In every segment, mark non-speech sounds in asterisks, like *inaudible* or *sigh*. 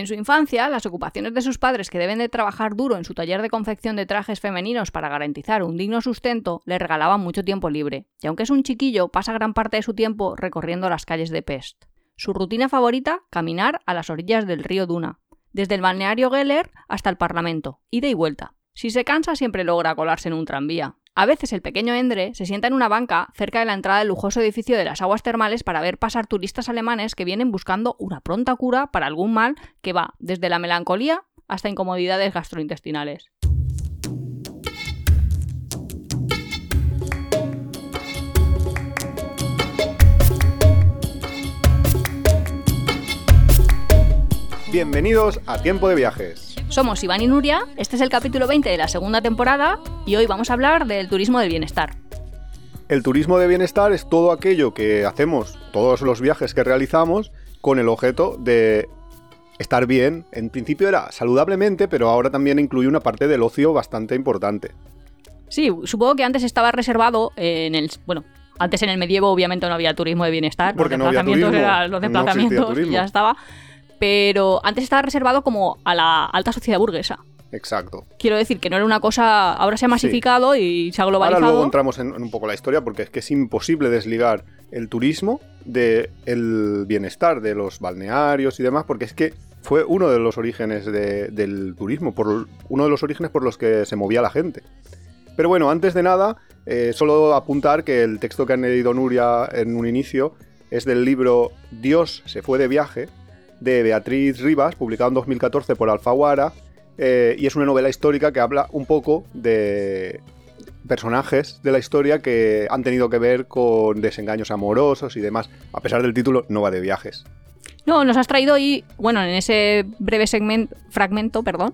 En su infancia, las ocupaciones de sus padres que deben de trabajar duro en su taller de confección de trajes femeninos para garantizar un digno sustento le regalaban mucho tiempo libre, y aunque es un chiquillo, pasa gran parte de su tiempo recorriendo las calles de Pest. Su rutina favorita, caminar a las orillas del río Duna, desde el balneario Geller hasta el Parlamento, ida y vuelta. Si se cansa siempre logra colarse en un tranvía. A veces el pequeño Endre se sienta en una banca cerca de la entrada del lujoso edificio de las aguas termales para ver pasar turistas alemanes que vienen buscando una pronta cura para algún mal que va desde la melancolía hasta incomodidades gastrointestinales. Bienvenidos a Tiempo de Viajes. Somos Iván y Nuria, este es el capítulo 20 de la segunda temporada y hoy vamos a hablar del turismo del bienestar. El turismo de bienestar es todo aquello que hacemos, todos los viajes que realizamos, con el objeto de estar bien. En principio era saludablemente, pero ahora también incluye una parte del ocio bastante importante. Sí, supongo que antes estaba reservado en el... Bueno, antes en el medievo obviamente no había turismo de bienestar, Porque los no había turismo, eran los no desplazamientos *laughs* y turismo. ya estaba. Pero antes estaba reservado como a la alta sociedad burguesa. Exacto. Quiero decir que no era una cosa, ahora se ha masificado y se ha Ahora globalizado. luego entramos en, en un poco la historia porque es que es imposible desligar el turismo del bienestar de los balnearios y demás porque es que fue uno de los orígenes de- del turismo, por, uno de los orígenes por los que se movía la gente. Pero bueno, antes de nada, eh, solo apuntar que el texto que han leído Nuria en un inicio es del libro Dios se fue de viaje de Beatriz Rivas, publicado en 2014 por Alfaguara, eh, y es una novela histórica que habla un poco de personajes de la historia que han tenido que ver con desengaños amorosos y demás. A pesar del título, no va de viajes. No, nos has traído hoy, bueno, en ese breve segmento, fragmento, perdón,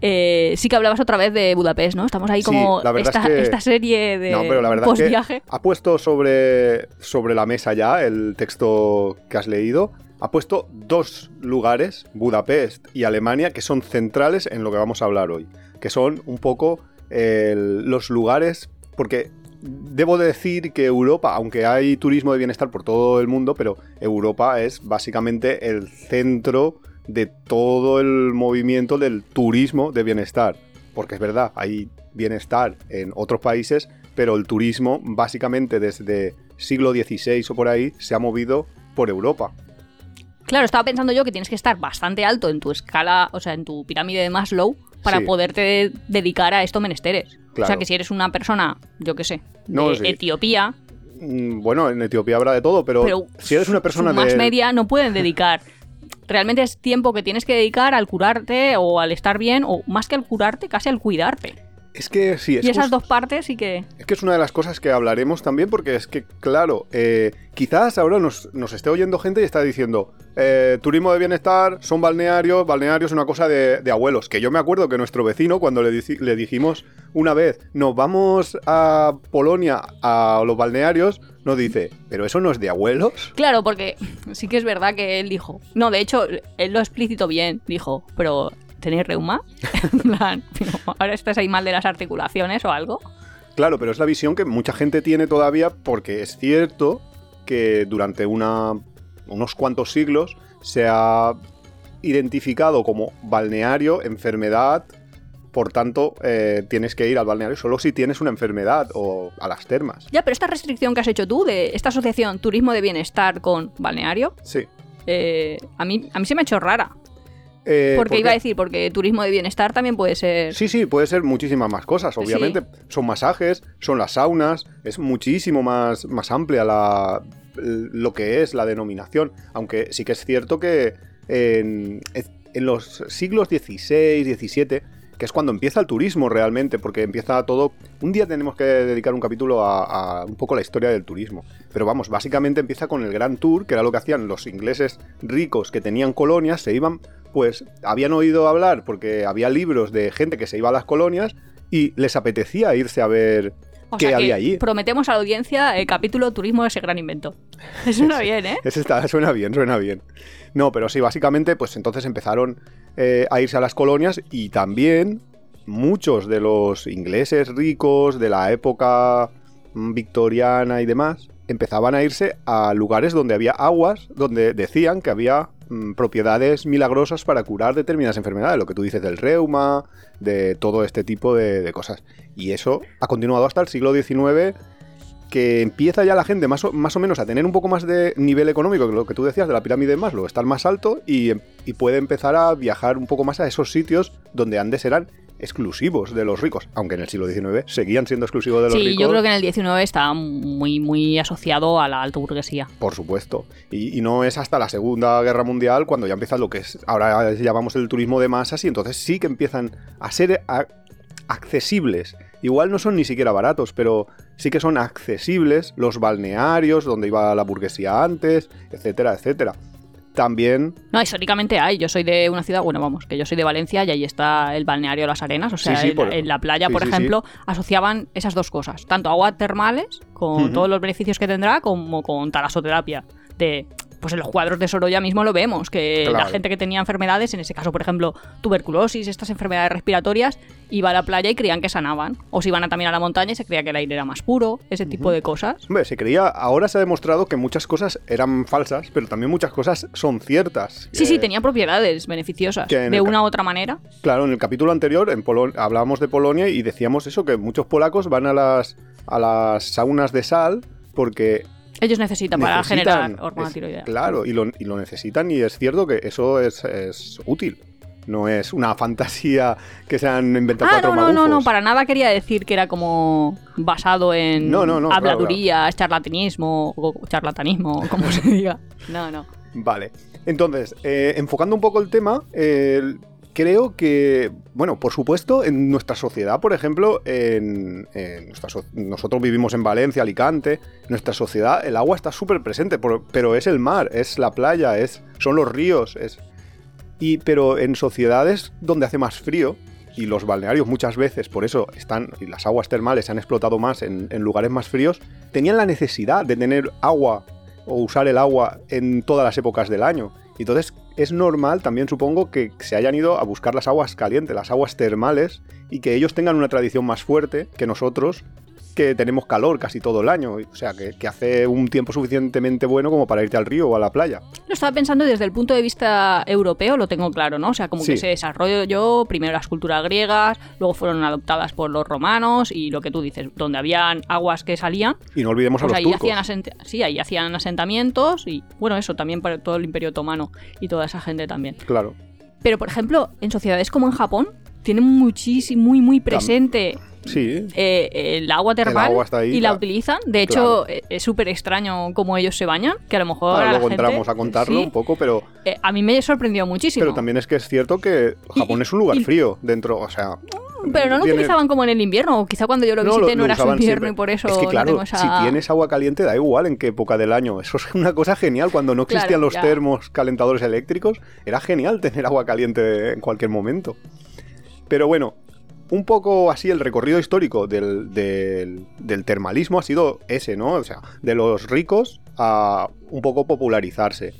eh, sí que hablabas otra vez de Budapest, ¿no? Estamos ahí Sí, como la esta, es que- esta serie de no, pero la verdad es que post-viaje. ha puesto sobre, sobre la mesa ya el texto que has leído. Ha puesto dos lugares, Budapest y Alemania, que son centrales en lo que vamos a hablar hoy. Que son un poco los lugares, porque debo de decir que Europa, aunque hay turismo de bienestar por todo el mundo, pero Europa es básicamente el centro de todo el movimiento del turismo de bienestar. Porque es verdad, hay bienestar en otros países, pero el turismo básicamente desde siglo XVI o por ahí se ha movido por Europa. Claro, estaba pensando yo que tienes que estar bastante alto en tu escala, o sea, en tu pirámide de Maslow, para Sí. poderte dedicar a estos menesteres. O sea, que si eres una persona, yo qué sé, de No, sí. Etiopía, Mm, Bueno, en Etiopía habrá de todo, pero, pero si eres una persona más de... media no pueden dedicar. Realmente es tiempo que tienes que dedicar al curarte o al estar bien, o más que al curarte, casi al cuidarte. Es que sí, es y esas dos partes sí que... Es que es una de las cosas que hablaremos también, porque es que, claro, eh, quizás ahora nos, nos esté oyendo gente y está diciendo, eh, turismo de bienestar, son balnearios, balnearios es una cosa de, de abuelos. Que yo me acuerdo que nuestro vecino, cuando le, le dijimos una vez, nos vamos a Polonia a los balnearios, nos dice, pero eso no es de abuelos. Claro, porque sí que es verdad que él dijo... No, de hecho, él lo explicitó bien. Dijo, pero ¿tenéis reuma? *laughs* En plan, "Pero ahora estás ahí mal de las articulaciones o algo. Claro, pero es la visión que mucha gente tiene todavía porque es cierto que durante una, unos cuantos siglos se ha identificado como balneario, enfermedad, por tanto eh, tienes que ir al balneario solo si tienes una enfermedad o a las termas. Ya, pero esta restricción que has hecho tú de esta asociación turismo de bienestar con balneario, Sí. eh, a, mí, a mí se me ha hecho rara. Eh, Porque ¿por iba a decir, porque turismo de bienestar también puede ser... Sí, sí, puede ser muchísimas más cosas, obviamente. Son masajes, son las saunas, es muchísimo más, más amplia la, lo que es la denominación. Aunque sí que es cierto que en, en los siglos XVI, XVII, que es cuando empieza el turismo realmente, porque empieza todo... Un día tenemos que dedicar un capítulo a, a un poco la historia del turismo. Pero vamos, básicamente empieza con el Gran Tour, que era lo que hacían los ingleses ricos que tenían colonias, se iban pues habían oído hablar porque había libros de gente que se iba a las colonias y les apetecía irse a ver O qué sea que había allí. prometemos a la audiencia el capítulo turismo de ese gran invento. *laughs* Eso no bien, ¿eh? Ese está, suena bien, suena bien. No, pero sí, básicamente, pues entonces empezaron eh, a irse a las colonias y también muchos de los ingleses ricos de la época mm, victoriana y demás empezaban a irse a lugares donde había aguas, donde decían que había propiedades milagrosas para curar determinadas enfermedades, lo que tú dices del reuma, de todo este tipo de, de cosas. Y eso ha continuado hasta el siglo XIX que empieza ya la gente más o, más o menos a tener un poco más de nivel económico, que lo que tú decías de la pirámide de Maslow, estar más alto y, y puede empezar a viajar un poco más a esos sitios donde antes eran exclusivos de los ricos, aunque en el siglo XIX seguían siendo exclusivos de los Sí, ricos. yo creo que en el 19 estaba muy, muy asociado a la alta burguesía. Por supuesto. Y, y no es hasta la Segunda Guerra Mundial cuando ya empieza lo que es ahora llamamos el turismo de masas y entonces sí que empiezan a ser a- accesibles. Igual no son ni siquiera baratos, pero sí que son accesibles los balnearios donde iba la burguesía antes, etcétera, etcétera. También No, históricamente hay. Yo soy de una ciudad, bueno, vamos, que yo soy de Valencia y ahí está el balneario Las Arenas. O sea, Sí, sí, en, por- en la playa, sí, por ejemplo, asociaban esas dos cosas. Tanto aguas termales, con todos los beneficios que tendrá, como con talasoterapia. De, pues en los cuadros de Sorolla mismo lo vemos, que la gente que tenía enfermedades, en ese caso, por ejemplo, tuberculosis, estas enfermedades respiratorias, iba a la playa y creían que sanaban. O se iban a también a la montaña y se creía que el aire era más puro, ese tipo de cosas. Hombre, se creía, ahora se ha demostrado que muchas cosas eran falsas, pero también muchas cosas son ciertas. Sí, sí, Eh, tenía propiedades beneficiosas. De una u otra manera. Claro, en el capítulo anterior en Polo- hablábamos de Polonia y decíamos eso, que muchos polacos van a las, a las saunas de sal porque Ellos necesitan para generar hormona es- tiroidea. Claro, y lo, y lo necesitan y es cierto que eso es, es útil. No es una *laughs* fantasía que se han inventado Ah, cuatro no, no, no, no, para nada quería decir que era como basado en No, no, no, claro, habladurías, charlatanismo o charlatanismo, como se diga. No, *laughs* no. Vale. Entonces, eh, enfocando un poco el tema, eh, creo que, bueno, por supuesto, en nuestra sociedad, por ejemplo, en, nosotros vivimos en Valencia, Alicante, nuestra sociedad el agua está súper presente, pero es el mar, es la playa, es, son los ríos, es... Y, pero en sociedades donde hace más frío, y los balnearios muchas veces, por eso están, y las aguas termales se han explotado más en, en lugares más fríos, tenían la necesidad de tener agua o usar el agua en todas las épocas del año. Entonces es normal también supongo que se hayan ido a buscar las aguas calientes, las aguas termales, y que ellos tengan una tradición más fuerte que nosotros, que tenemos calor casi todo el año. O sea, que, que hace un tiempo suficientemente bueno como para irte al río o a la playa. Lo estaba pensando desde el punto de vista europeo, lo tengo claro, ¿no? O sea, como Sí. que se desarrolló primero las culturas griegas, luego fueron adoptadas por los romanos y lo que tú dices, donde habían aguas que salían, Y no olvidemos pues a ahí los turcos. hacían, sí, ahí hacían asentamientos y, bueno, eso también para todo el Imperio Otomano y toda esa gente también. Claro. Pero, por ejemplo, en sociedades como en Japón, tienen muchísimo, muy, muy presente Sí. eh, el agua termal agua está ahí, y la claro. utilizan. De hecho, eh, es súper extraño cómo ellos se bañan, que a lo mejor a luego gente- entramos a contarlo sí, un poco, pero, eh, a mí me sorprendió muchísimo. pero también es que es cierto que Japón es un lugar y- frío dentro, o sea... Pero no lo viene- utilizaban como en el invierno, o quizá cuando yo lo No, visité no, era su invierno siempre. y por eso es que claro, no esa... si tienes agua caliente da igual en qué época del año. Eso es una cosa genial. Cuando no existían los ya. termos calentadores eléctricos, era genial tener agua caliente en cualquier momento. Pero bueno, un poco así el recorrido histórico del, del- del termalismo ha sido ese, ¿no? O sea, de los ricos a un poco popularizarse.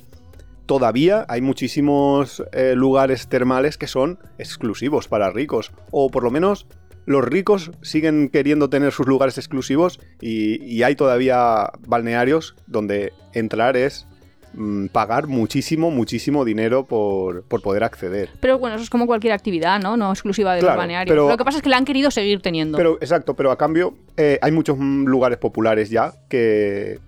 Todavía hay muchísimos eh, lugares termales que son exclusivos para ricos, o por lo menos los ricos siguen queriendo tener sus lugares exclusivos y, y hay todavía balnearios donde entrar es mm, pagar muchísimo, muchísimo dinero por, por poder acceder. Pero bueno, eso es como cualquier actividad, ¿no? No exclusiva de Claro, los balnearios. pero- Lo que pasa es que la han querido seguir teniendo. Pero, exacto, pero a cambio eh, hay muchos mm, lugares populares ya que,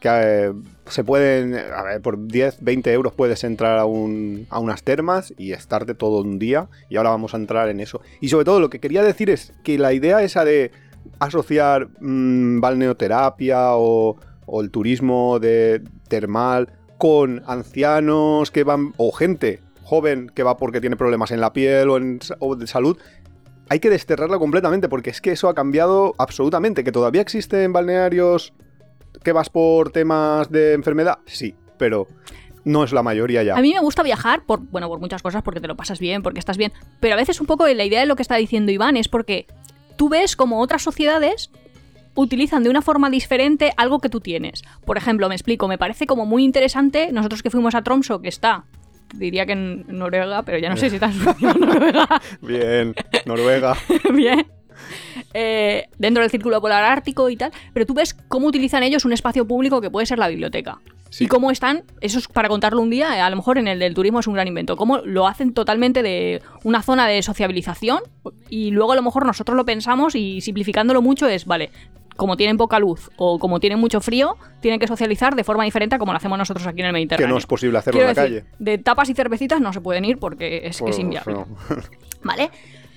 que eh, se pueden, a ver, por 10, 20 euros puedes entrar a, un- a unas termas y estarte todo un día. Y ahora vamos a entrar en eso. Y sobre todo lo que quería decir es que la idea esa de asociar mm, balneoterapia o, o el turismo de termal con ancianos que van, o gente joven que va porque tiene problemas en la piel o, en, o de salud, hay que desterrarla completamente porque es que eso ha cambiado absolutamente. Que todavía existen balnearios que vas por temas de enfermedad, sí, pero no es la mayoría ya. A mí me gusta viajar por, bueno, por muchas cosas, porque te lo pasas bien, porque estás bien. Pero a veces un poco la idea de lo que está diciendo Iván es porque tú ves como otras sociedades utilizan de una forma diferente algo que tú tienes. Por ejemplo, me explico, me parece como muy interesante, nosotros que fuimos a Tromso, que está, diría que en Noruega, pero ya no sé si está en Suecia o Noruega, *laughs* Bien, Noruega. *laughs* bien. eh, dentro del círculo polar ártico y tal, pero tú ves cómo utilizan ellos un espacio público que puede ser la biblioteca. Sí. Y cómo están, eso es para contarlo un día, a lo mejor en el del turismo es un gran invento, cómo lo hacen totalmente de una zona de sociabilización y luego a lo mejor nosotros lo pensamos y simplificándolo mucho es, vale, como tienen poca luz o como tienen mucho frío, tienen que socializar de forma diferente a como lo hacemos nosotros aquí en el Que Mediterráneo. no es posible hacerlo Quiero en la decir, calle. de tapas y cervecitas no se pueden ir porque es que es Pues, inviable. no. *laughs* ¿Vale?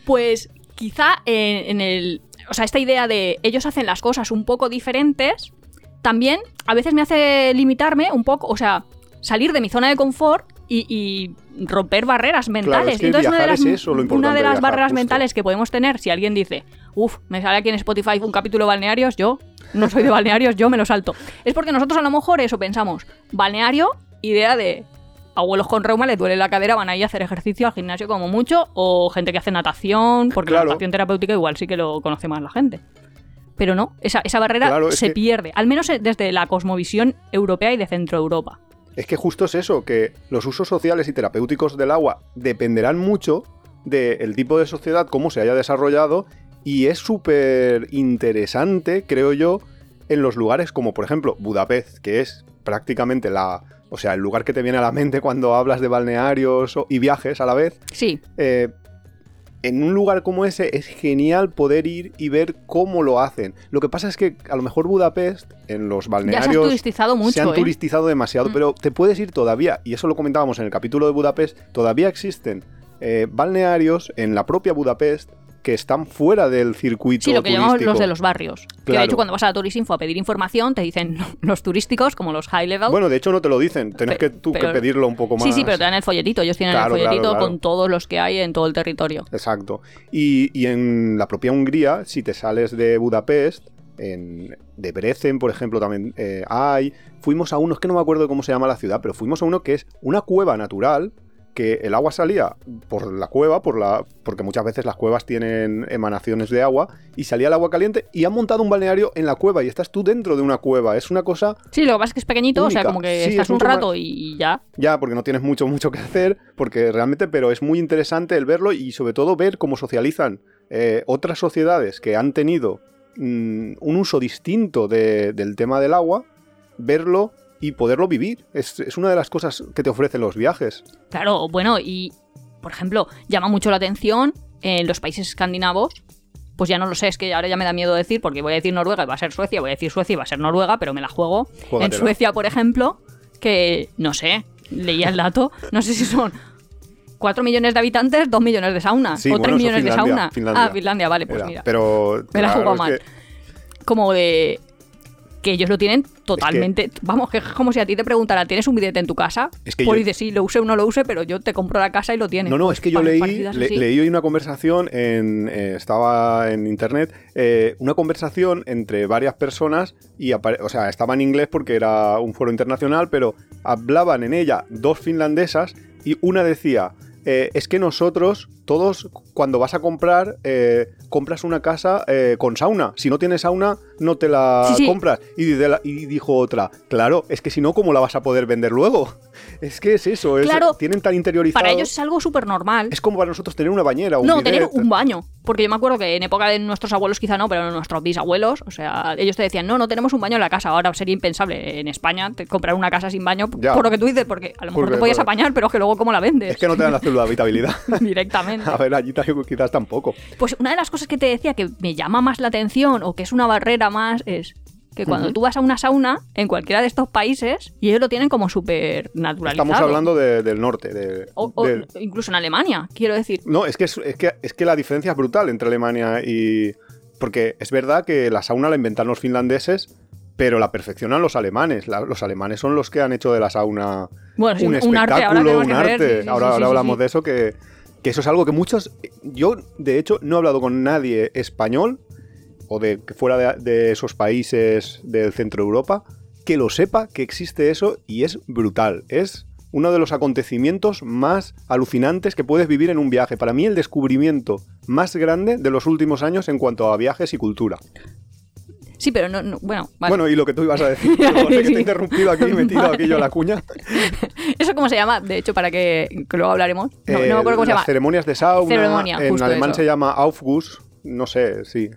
Pues quizá en, en el. O sea, esta idea de ellos hacen las cosas un poco diferentes, también a veces me hace limitarme un poco, o sea, salir de mi zona de confort y, y romper barreras mentales. es que Entonces, una de las, es eso, lo una importante de de las viajar, barreras justo. mentales que podemos tener, si alguien dice, uff, me sale aquí en Spotify un capítulo de balnearios, yo no soy de balnearios, yo me lo salto. Es porque nosotros a lo mejor eso pensamos, balneario, idea de abuelos con reuma les duele la cadera, van ahí a hacer ejercicio al gimnasio como mucho, o gente que hace natación, porque Claro. la natación terapéutica igual sí que lo conoce más la gente. Pero no, esa, esa barrera Claro, se que- pierde, al menos eh, desde la cosmovisión europea y de Centro Europa. Es que justo es eso, que los usos sociales y terapéuticos del agua dependerán mucho del tipo de sociedad, cómo se haya desarrollado, y es súper interesante, creo yo, en los lugares como por ejemplo Budapest, que es prácticamente la... O sea, el lugar que te viene a la mente cuando hablas de balnearios y viajes a la vez. Sí, eh, en un lugar como ese es genial poder ir y ver cómo lo hacen. Lo que pasa es que a lo mejor Budapest, en los ya se balnearios turistizado mucho, se han ¿eh? turistizado demasiado, Mm. pero te puedes ir todavía, y eso lo comentábamos en el capítulo de Budapest, todavía existen eh, balnearios en la propia Budapest que están fuera del circuito Sí, lo que llamamos los de los barrios. Que de hecho cuando vas a la Turistinfo a pedir información te dicen *laughs* los turísticos, como los high level. Bueno, de hecho no te lo dicen, tenés que tú pero- que pedirlo un poco más. sí, sí, pero te dan el folletito. Ellos tienen Claro, el folletito claro. con todos los que hay en todo el territorio. Exacto. Y, y en la propia Hungría, si te sales de Budapest, en Debrecen, por ejemplo, también eh, hay. Fuimos a uno, es que no me acuerdo cómo se llama la ciudad, pero fuimos a uno que es una cueva natural que el agua salía por la cueva, por la, porque muchas veces las cuevas tienen emanaciones de agua, y salía el agua caliente y han montado un balneario en la cueva y estás tú dentro de una cueva. Es una cosa Sí, lo que pasa es que es pequeñito, o sea, como que Sí, estás es un rato más- y ya. Ya, porque no tienes mucho, mucho que hacer, porque realmente, pero es muy interesante el verlo y sobre todo ver cómo socializan eh, otras sociedades que han tenido mm, un uso distinto de- del tema del agua, verlo y poderlo vivir. Es, es una de las cosas que te ofrecen los viajes. Claro, bueno, y por ejemplo, llama mucho la atención en los países escandinavos. Pues ya no lo sé, es que ahora ya me da miedo decir, porque voy a decir Noruega y va a ser Suecia, voy a decir Suecia y va a ser Noruega, pero me la juego. En. Suecia, por ejemplo, que no sé, leía el dato, no sé si son 4 millones de habitantes, 2 millones de saunas, Sí, o bueno, 3 eso millones de Finlandia, sauna. Finlandia. Ah, Finlandia, vale, pues Era. mira. Pero Me la claro, jugado mal. que- Como de que ellos lo tienen totalmente. Vamos, que es como si a ti te preguntaran, ¿tienes un billete en tu casa? Es que pues yo- dices, sí, lo use o no lo use, pero yo te compro la casa y lo tienes. No, no, Pues es que yo leí, le- leí hoy una conversación, en, eh, estaba en internet, eh, una conversación entre varias personas y, o sea, estaba en inglés porque era un foro internacional, pero hablaban en ella dos finlandesas y una decía, eh, es que nosotros, todos, cuando vas a comprar, eh, compras una casa eh, con sauna. Si no tienes sauna, no te la Sí, sí. compras. Y, de la- y dijo otra, claro, es que si no, ¿cómo la vas a poder vender luego? Es que es eso, es- Claro, tienen tan interiorizado. Para ellos es algo súper normal. Es como para nosotros tener una bañera, un no, bidet. tener un baño. Porque yo me acuerdo que en época de nuestros abuelos quizá no, pero nuestros bisabuelos, o sea, ellos te decían, no, no tenemos un baño en la casa. Ahora sería impensable en España te- comprar una casa sin baño, Ya. por lo que tú dices, porque a lo mejor Porque, te podías apañar, pero es que luego cómo la vendes. Es que no te dan la célula de habitabilidad. *laughs* Directamente. A ver, allí quizás tampoco. Pues una de las cosas que te decía que me llama más la atención o que es una barrera más es que cuando tú vas a una sauna en cualquiera de estos países y ellos lo tienen como súper naturalizado. Estamos hablando de- del norte. de- O, o del- incluso en Alemania, quiero decir. No, es que, es, es que, es que la diferencia es brutal entre Alemania y... Porque es verdad que la sauna la inventan los finlandeses, pero la perfeccionan los alemanes. La- los alemanes son los que han hecho de la sauna Bueno, sí, un un arte, espectáculo, ahora un ver, arte. sí, sí, ahora sí, ahora sí, hablamos de eso, que, que eso es algo que muchos... Yo, de hecho, no he hablado con nadie español o de que fuera de, de esos países del centro de Europa que lo sepa que existe eso y es brutal. Es uno de los acontecimientos más alucinantes que puedes vivir en un viaje. Para mí el descubrimiento más grande de los últimos años en cuanto a viajes y cultura. Sí, pero no, no- bueno, vale. Bueno, y lo que tú ibas a decir, *laughs* sé que te he interrumpido aquí y metido aquí yo la cuña. *laughs* ¿Eso cómo se llama? De hecho, para que, que luego hablaremos. No, no Eh, me acuerdo cómo se las llama. ceremonias de sauna. Ceremonia, en alemán eso. se llama Aufguss. No sé, sí.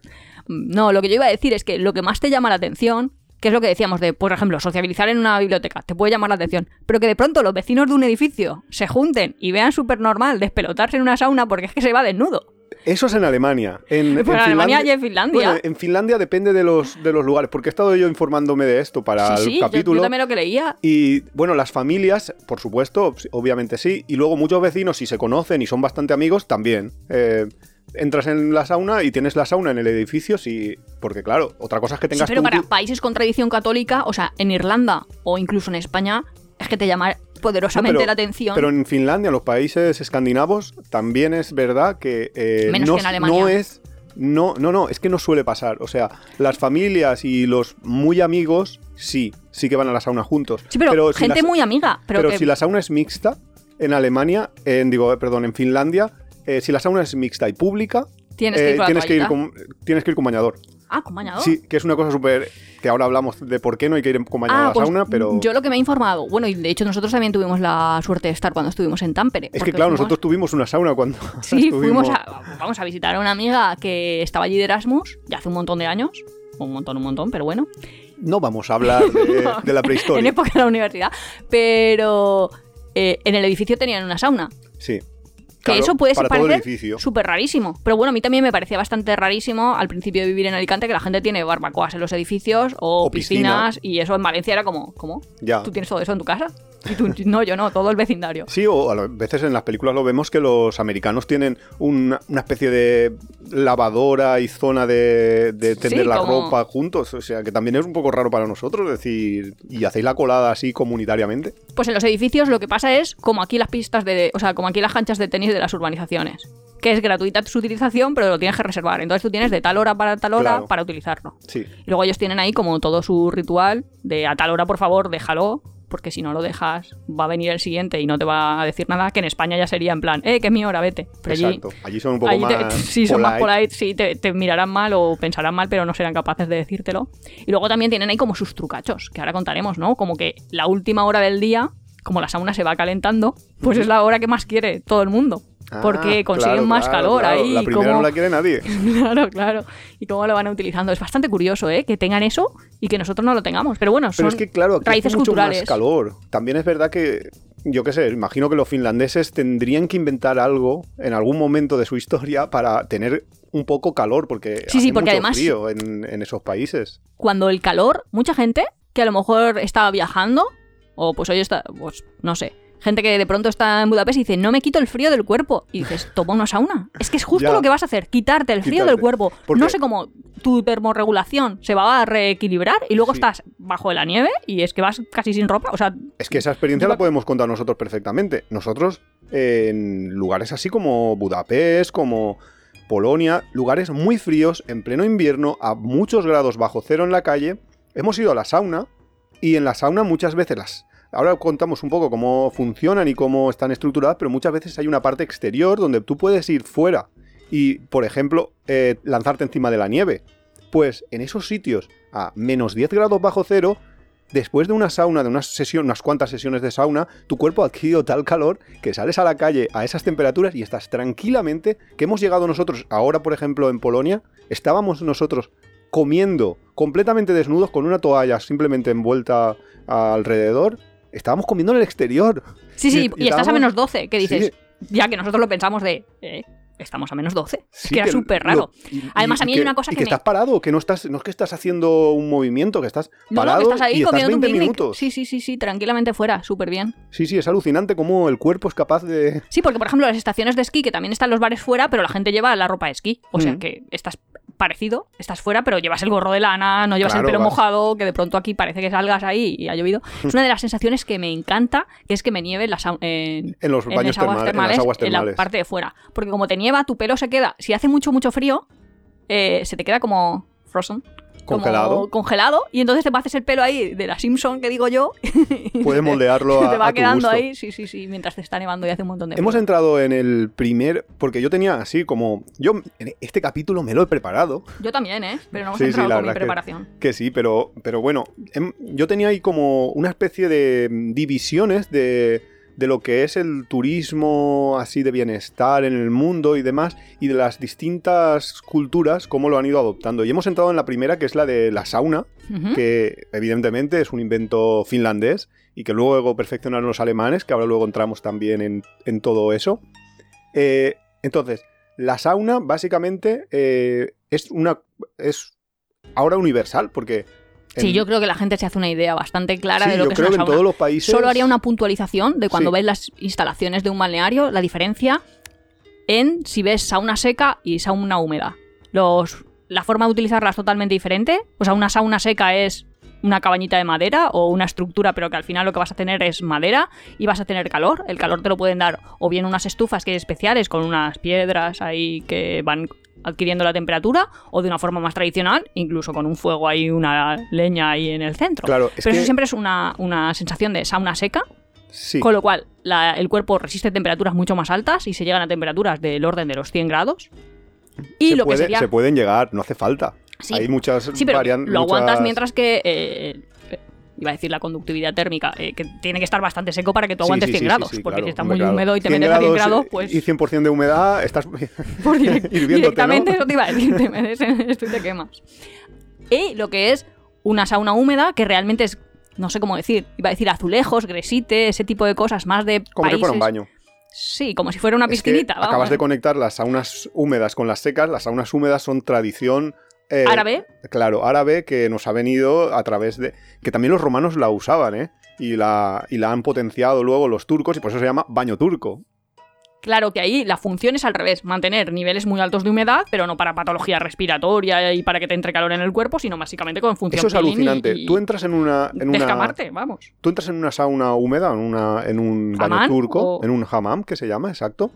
No, lo que yo iba a decir es que lo que más te llama la atención que es lo que decíamos de, por ejemplo, sociabilizar en una biblioteca, te puede llamar la atención, pero que de pronto los vecinos de un edificio se junten y vean súper normal despelotarse en una sauna porque es que se va desnudo. Eso es en Alemania. En, en Alemania y en Finlandia. Bueno, en Finlandia depende de los, de los lugares, porque he estado yo informándome de esto para sí, el sí, yo- capítulo. Yo, también lo que leía. Y bueno, las familias, por supuesto, obviamente sí. Y luego muchos vecinos, si se conocen y son bastante amigos, también. Eh, entras en la sauna y tienes la sauna en el edificio, sí. Porque claro, otra cosa es que Sí, tengas pero tú un para países con tradición católica, o sea, en Irlanda o incluso en España, es que te llama poderosamente No, pero- la atención. Pero en Finlandia, en los países escandinavos, también es verdad que eh, Menos no, que en Alemania. no es. No, no, no, es que no suele pasar. O sea, las familias y los muy amigos, sí, sí que van a la sauna juntos. sí, pero, si gente la- muy amiga. Pero, Pero que- si la sauna es mixta, en Alemania, en, digo, eh, perdón, en Finlandia, eh, si la sauna es mixta y pública, tienes que eh, ir con la tienes, que ir toallita. con, tienes que ir con bañador. Ah, con bañador. Sí, que es una cosa súper. que ahora hablamos de por qué no hay que ir con bañador a Ah, la pues sauna, pero. yo lo que me he informado, bueno, y de hecho nosotros también tuvimos la suerte de estar cuando estuvimos en Tampere. Es que claro, fuimos- nosotros tuvimos una sauna cuando. *laughs* Sí, *laughs* estuvimos- fuimos a, vamos a visitar a una amiga que estaba allí de Erasmus, ya hace un montón de años. Un montón, un montón, pero bueno. No vamos a hablar de, *laughs* de la En prehistoria. época de la universidad. Pero eh, en el edificio tenían una sauna. Sí. Que Claro, eso puede el parecer súper rarísimo. Pero bueno, a mí también me parecía bastante rarísimo al principio de vivir en Alicante que la gente tiene barbacoas en los edificios o, O piscina. piscinas y eso en Valencia era como, ¿cómo? Ya. ¿Tú tienes todo eso en tu casa? Y tú, no, yo no, todo el vecindario. Sí, o a veces en las películas lo vemos que los americanos tienen una, una especie de lavadora y zona de, de tender Sí, la como- ropa juntos. O sea, que también es un poco raro para nosotros decir, y hacéis la colada así comunitariamente. Pues en los edificios lo que pasa es como aquí las pistas de, o sea, como aquí las canchas de tenis de las urbanizaciones, que es gratuita su utilización, pero lo tienes que reservar. Entonces tú tienes de tal hora para tal hora Claro. para utilizarlo. Sí. Y luego ellos tienen ahí como todo su ritual de a tal hora, por favor, déjalo, porque si no lo dejas va a venir el siguiente y no te va a decir nada, que en España ya sería en plan, eh, que es mi hora, vete. Pero allí, Exacto. Allí son un poco allí te- más. sí, son más polite. polite, sí, te, te mirarán mal o pensarán mal, pero no serán capaces de decírtelo. Y luego también tienen ahí como sus trucachos, que ahora contaremos, ¿no? Como que la última hora del día, como la sauna se va calentando, pues es la hora que más quiere todo el mundo. Ah, Porque consiguen claro, más claro, calor claro. ahí. La primera cómo- no la quiere nadie. *laughs* Claro, claro. Y cómo lo van utilizando. Es bastante curioso, ¿eh? Que tengan eso y que nosotros no lo tengamos. Pero bueno, Pero son es que, claro, aquí raíces hace mucho culturales. más calor. También es verdad que, yo qué sé, imagino que los finlandeses tendrían que inventar algo en algún momento de su historia para tener un poco calor, porque Sí, sí, porque mucho además- frío en, en esos países. Cuando el calor, mucha gente que a lo mejor estaba viajando, o pues hoy está, pues no sé, gente que de pronto está en Budapest y dice, no me quito el frío del cuerpo. Y dices, *laughs* toma una sauna. Es que es justo Ya. lo que vas a hacer, quitarte el frío Quitarte. del cuerpo. Porque- No sé cómo tu termorregulación se va a reequilibrar y luego Sí. estás bajo la nieve y es que vas casi sin ropa. O sea, Es que esa experiencia Yo- la podemos contar nosotros perfectamente. Nosotros, en lugares así como Budapest, como Polonia, lugares muy fríos, en pleno invierno, a muchos grados bajo cero en la calle, hemos ido a la sauna y en la sauna muchas veces las... Ahora contamos un poco cómo funcionan y cómo están estructuradas, pero muchas veces hay una parte exterior donde tú puedes ir fuera y, por ejemplo, eh, lanzarte encima de la nieve. Pues en esos sitios, a menos 10 grados bajo cero, después de una sauna, de unas cuantas sesiones de sauna, tu cuerpo ha adquirido tal calor que sales a la calle a esas temperaturas y estás tranquilamente, que hemos llegado nosotros, ahora por ejemplo en Polonia, estábamos nosotros comiendo completamente desnudos con una toalla simplemente envuelta alrededor, estábamos comiendo en el exterior. sí, sí, Y- y, y estás a menos 12, que dices, Sí. ya que nosotros lo pensamos de, eh, estamos a menos 12. Sí, que era súper raro. lo- y- Además, a mí hay una cosa y que que me- estás parado, que no estás, no es que estás haciendo un movimiento, que estás No, parado no, que estás ahí y estás comiendo 20 un picnic. minutos. Sí, sí, sí, sí, tranquilamente fuera, súper bien. sí, sí, es alucinante cómo el cuerpo es capaz de, Sí, porque por ejemplo las estaciones de esquí, que también están los bares fuera, pero la gente lleva la ropa de esquí. O sea Mm. que estás parecido, estás fuera, pero llevas el gorro de lana, no llevas Claro, el pelo vas. mojado, que de pronto aquí parece que salgas ahí y ha llovido. Es una de las sensaciones que me encanta, que es que me nieve en las, au- en, En los en baños las aguas termales, en las aguas en la parte de fuera. Porque como te nieva, tu pelo se queda, si hace mucho, mucho frío, eh, se te queda como frozen. Congelado. congelado y entonces te haces el pelo ahí de la Simpson que digo yo *laughs* Puedes moldearlo a, te va a tu quedando gusto. ahí sí sí sí mientras te está nevando y hace un montón de Hemos frío. entrado en el primer, porque yo tenía así como, yo en este capítulo me lo he preparado, yo también eh pero no hemos Sí, sí, entrado la con mi verdad que- preparación que sí, pero, pero bueno, em- yo tenía ahí como una especie de divisiones de, de lo que es el turismo así de bienestar en el mundo y demás, y de las distintas culturas, cómo lo han ido adoptando. Y hemos entrado en la primera, que es la de la sauna, que evidentemente es un invento finlandés y que luego perfeccionaron los alemanes, que ahora luego entramos también en, en todo eso. Eh, entonces, la sauna básicamente eh, es una... es ahora universal, porque... Sí, yo creo que la gente se hace una idea bastante clara sí, de lo yo que es creo una que en sauna. todos los países... Solo haría una puntualización de cuando Sí. ves las instalaciones de un balneario, la diferencia en si ves sauna seca y sauna húmeda. Los, la forma de utilizarla es totalmente diferente. O sea, una sauna seca es una cabañita de madera o una estructura, pero que al final lo que vas a tener es madera y vas a tener calor. El calor te lo pueden dar o bien unas estufas que hay especiales con unas piedras ahí que van adquiriendo la temperatura o de una forma más tradicional, incluso con un fuego ahí, una leña ahí en el centro. Claro, es Pero que... eso siempre es una, una sensación de sauna seca, Sí, con lo cual la- el cuerpo resiste temperaturas mucho más altas y se llegan a temperaturas del orden de los 100 grados. Y se, lo puede, que sería... se pueden llegar, no hace falta. Sí. Hay muchas Sí, pero varian- lo aguantas mientras que... eh, iba a decir la conductividad térmica, eh, que tiene que estar bastante seco para que tú aguantes sí, 100 sí, grados, porque claro, si está muy claro. húmedo y te 100 metes a 100 grados pues Y 100% de humedad, estás *laughs* por *laughs* direct- directamente eso te iba a decir, te metes en *laughs* esto y te quemas. Y lo que es una sauna húmeda, que realmente es, no sé cómo decir, iba a decir azulejos, gresite, ese tipo de cosas, más de como si fuera un países- baño. Sí, como si fuera una Es que piscinita. vamos. acabas de conectar las saunas húmedas con las secas. Las saunas húmedas son tradición. Eh, Árabe, Claro, árabe que nos ha venido a través de. Que también los romanos la usaban, ¿eh? Y la, y la han potenciado luego los turcos y por eso se llama baño turco. Claro que ahí la función es al revés, mantener niveles muy altos de humedad, pero no para patología respiratoria y para que te entre calor en el cuerpo, sino básicamente con función Eso es y- alucinante. y Tú entras en una. En una descamarte, vamos. tú entras en una sauna húmeda, en, una, en un baño ¿Hamam turco, o- en un hammam, que se llama, exacto.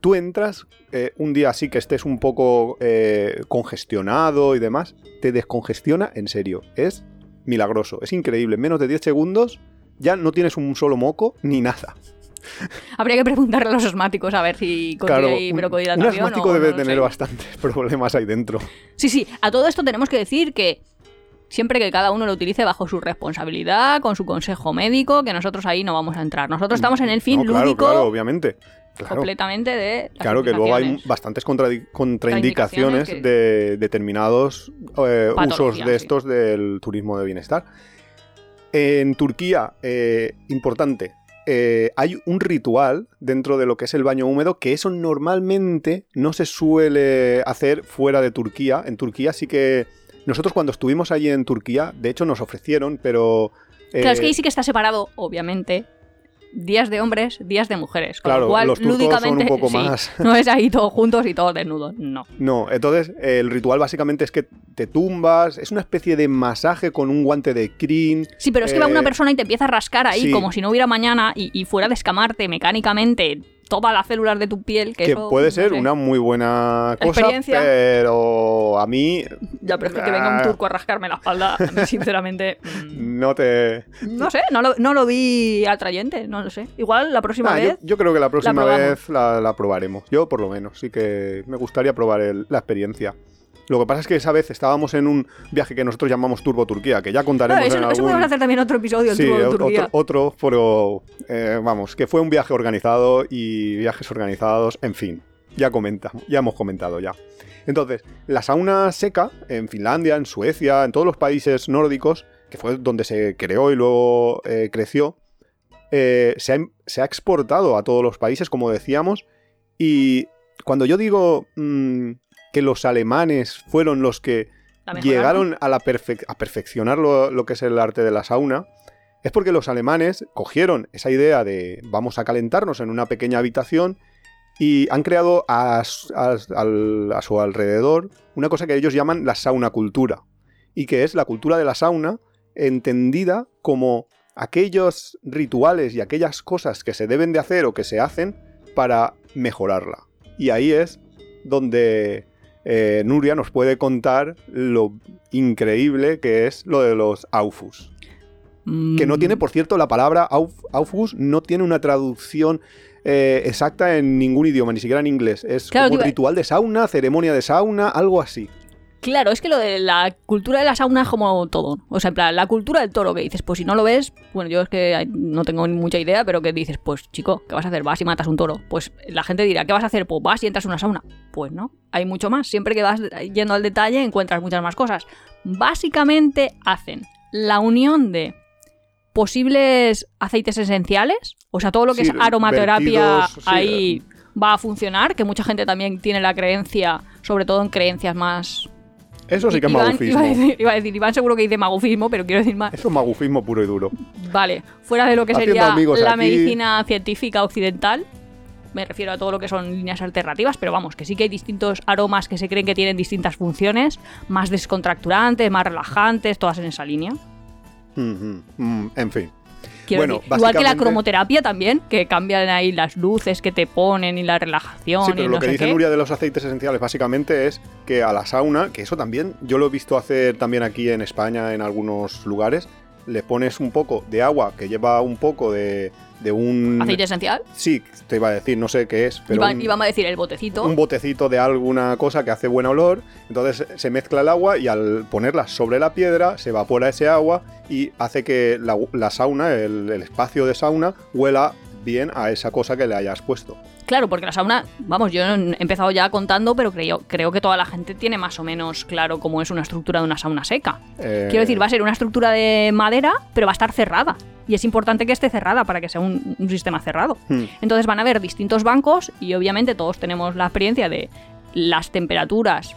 Tú entras eh, un día así que estés un poco eh, congestionado y demás, te descongestiona en serio. Es milagroso, es increíble. En menos de 10 segundos ya no tienes un solo moco ni nada. Habría que preguntarle a los asmáticos a ver si Claro, un, un broncodilatación asmático o debe no tener sé. bastantes *laughs* problemas ahí dentro. Sí, sí, a todo esto tenemos que decir que siempre que cada uno lo utilice bajo su responsabilidad, con su consejo médico, que nosotros ahí no vamos a entrar. Nosotros estamos en el fin No, claro, lúdico claro, obviamente. Claro. completamente de las Claro que luego hay bastantes contraindicaciones de determinados eh, usos de sí. estos del turismo de bienestar. En Turquía, eh, importante, eh, hay un ritual dentro de lo que es el baño húmedo que eso normalmente no se suele hacer fuera de Turquía. En Turquía sí que... Nosotros cuando estuvimos allí en Turquía, de hecho nos ofrecieron, pero... Claro, es que eh, ahí sí que está separado, obviamente, días de hombres, días de mujeres. Con Claro, lo cual, los turcos son lúdicamente, un poco sí, más- *laughs* no es ahí todos juntos y todos desnudos, no. No, entonces eh, el ritual básicamente es que te tumbas, es una especie de masaje con un guante de crin. Sí, pero es que va Eh, una persona y te empieza a rascar ahí sí. como si no hubiera mañana y, y fuera a descamarte mecánicamente todas las células de tu piel. Que, Que eso, puede no ser sé. una muy buena cosa, Experiencia. pero a mí Ya, pero es que, que venga un Ah. turco a rascarme la espalda, a mí, sinceramente. mm, no te... No sé, no lo, no lo vi atrayente, no lo sé. Igual la próxima Ah, vez. yo creo que la próxima vez la, la probaremos. Yo por lo menos, sí que me gustaría probar el- la experiencia. Lo que pasa es que esa vez estábamos en un viaje que nosotros llamamos Turbo Turquía, que ya contaremos eso, en eso algún... podemos hacer también otro episodio, el Sí, turbo de ot- Turquía. otro, otro, pero eh, vamos, que fue un viaje organizado y viajes organizados, en fin, ya comenta, ya hemos comentado ya. Entonces, la sauna seca en Finlandia, en Suecia, en todos los países nórdicos, que fue donde se creó y luego eh, creció, eh, se, ha, se ha exportado a todos los países, como decíamos, y cuando yo digo mm, que los alemanes fueron los que llegaron a, la perfe- a perfeccionar lo, lo que es el arte de la sauna, es porque los alemanes cogieron esa idea de vamos a calentarnos en una pequeña habitación y han creado a, a a su alrededor una cosa que ellos llaman la sauna cultura, y que es la cultura de la sauna entendida como aquellos rituales y aquellas cosas que se deben de hacer o que se hacen para mejorarla. Y ahí es donde eh, Nuria nos puede contar lo increíble que es lo de los aufus. Que no Mm, tiene, por cierto, la palabra auf- aufus no tiene una traducción eh, exacta en ningún idioma, ni siquiera en inglés. Es Claro, como te iba- ritual de sauna, ceremonia de sauna, algo así. Claro, es que lo de la cultura de la sauna es como todo. O sea, en plan, la cultura del toro que dices, pues si no lo ves, bueno, yo es que no tengo ni mucha idea, pero que dices, pues chico, ¿qué vas a hacer? Vas y matas un toro. Pues la gente dirá, ¿qué vas a hacer? Pues vas y entras en una sauna. Pues no, hay mucho más. Siempre que vas yendo al detalle encuentras muchas más cosas. Básicamente hacen la unión de posibles aceites esenciales, o sea, todo lo que Sí, es aromaterapia vertidos, sí, ahí va a funcionar, que mucha gente también tiene la creencia, sobre todo en creencias más... Eso sí que es magufismo. Iba a, decir, iba a decir, Iván seguro que dice magufismo, pero quiero decir más... Eso es magufismo puro y duro. Vale, fuera de lo que Haciendo sería la aquí. medicina científica occidental, me refiero a todo lo que son líneas alternativas, pero vamos, que sí que hay distintos aromas que se creen que tienen distintas funciones, más descontracturantes, más relajantes, todas en esa línea. Mm, en fin. Quiero Bueno, decir, igual que la cromoterapia también, que cambian ahí las luces que te ponen y la relajación Sí, y pero no lo que dice qué. Nuria de los aceites esenciales básicamente es que a la sauna, que eso también yo lo he visto hacer también aquí en España en algunos lugares, le pones un poco de agua que lleva un poco de, de un... Aceite esencial. Sí, te iba a decir, no sé qué es, pero Iván, un, a decir el botecito. un botecito de alguna cosa que hace buen olor, entonces se mezcla el agua y al ponerla sobre la piedra se evapora ese agua y hace que la, la sauna, el, el espacio de sauna, huela bien a esa cosa que le hayas puesto. Claro, porque la sauna, vamos, yo he empezado ya contando, pero creo, creo que toda la gente tiene más o menos claro cómo es una estructura de una sauna seca. Eh, Quiero decir, va a ser una estructura de madera, pero va a estar cerrada. Y es importante que esté cerrada para que sea un, un sistema cerrado. hmm. Entonces van a haber distintos bancos y obviamente todos tenemos la experiencia de las temperaturas,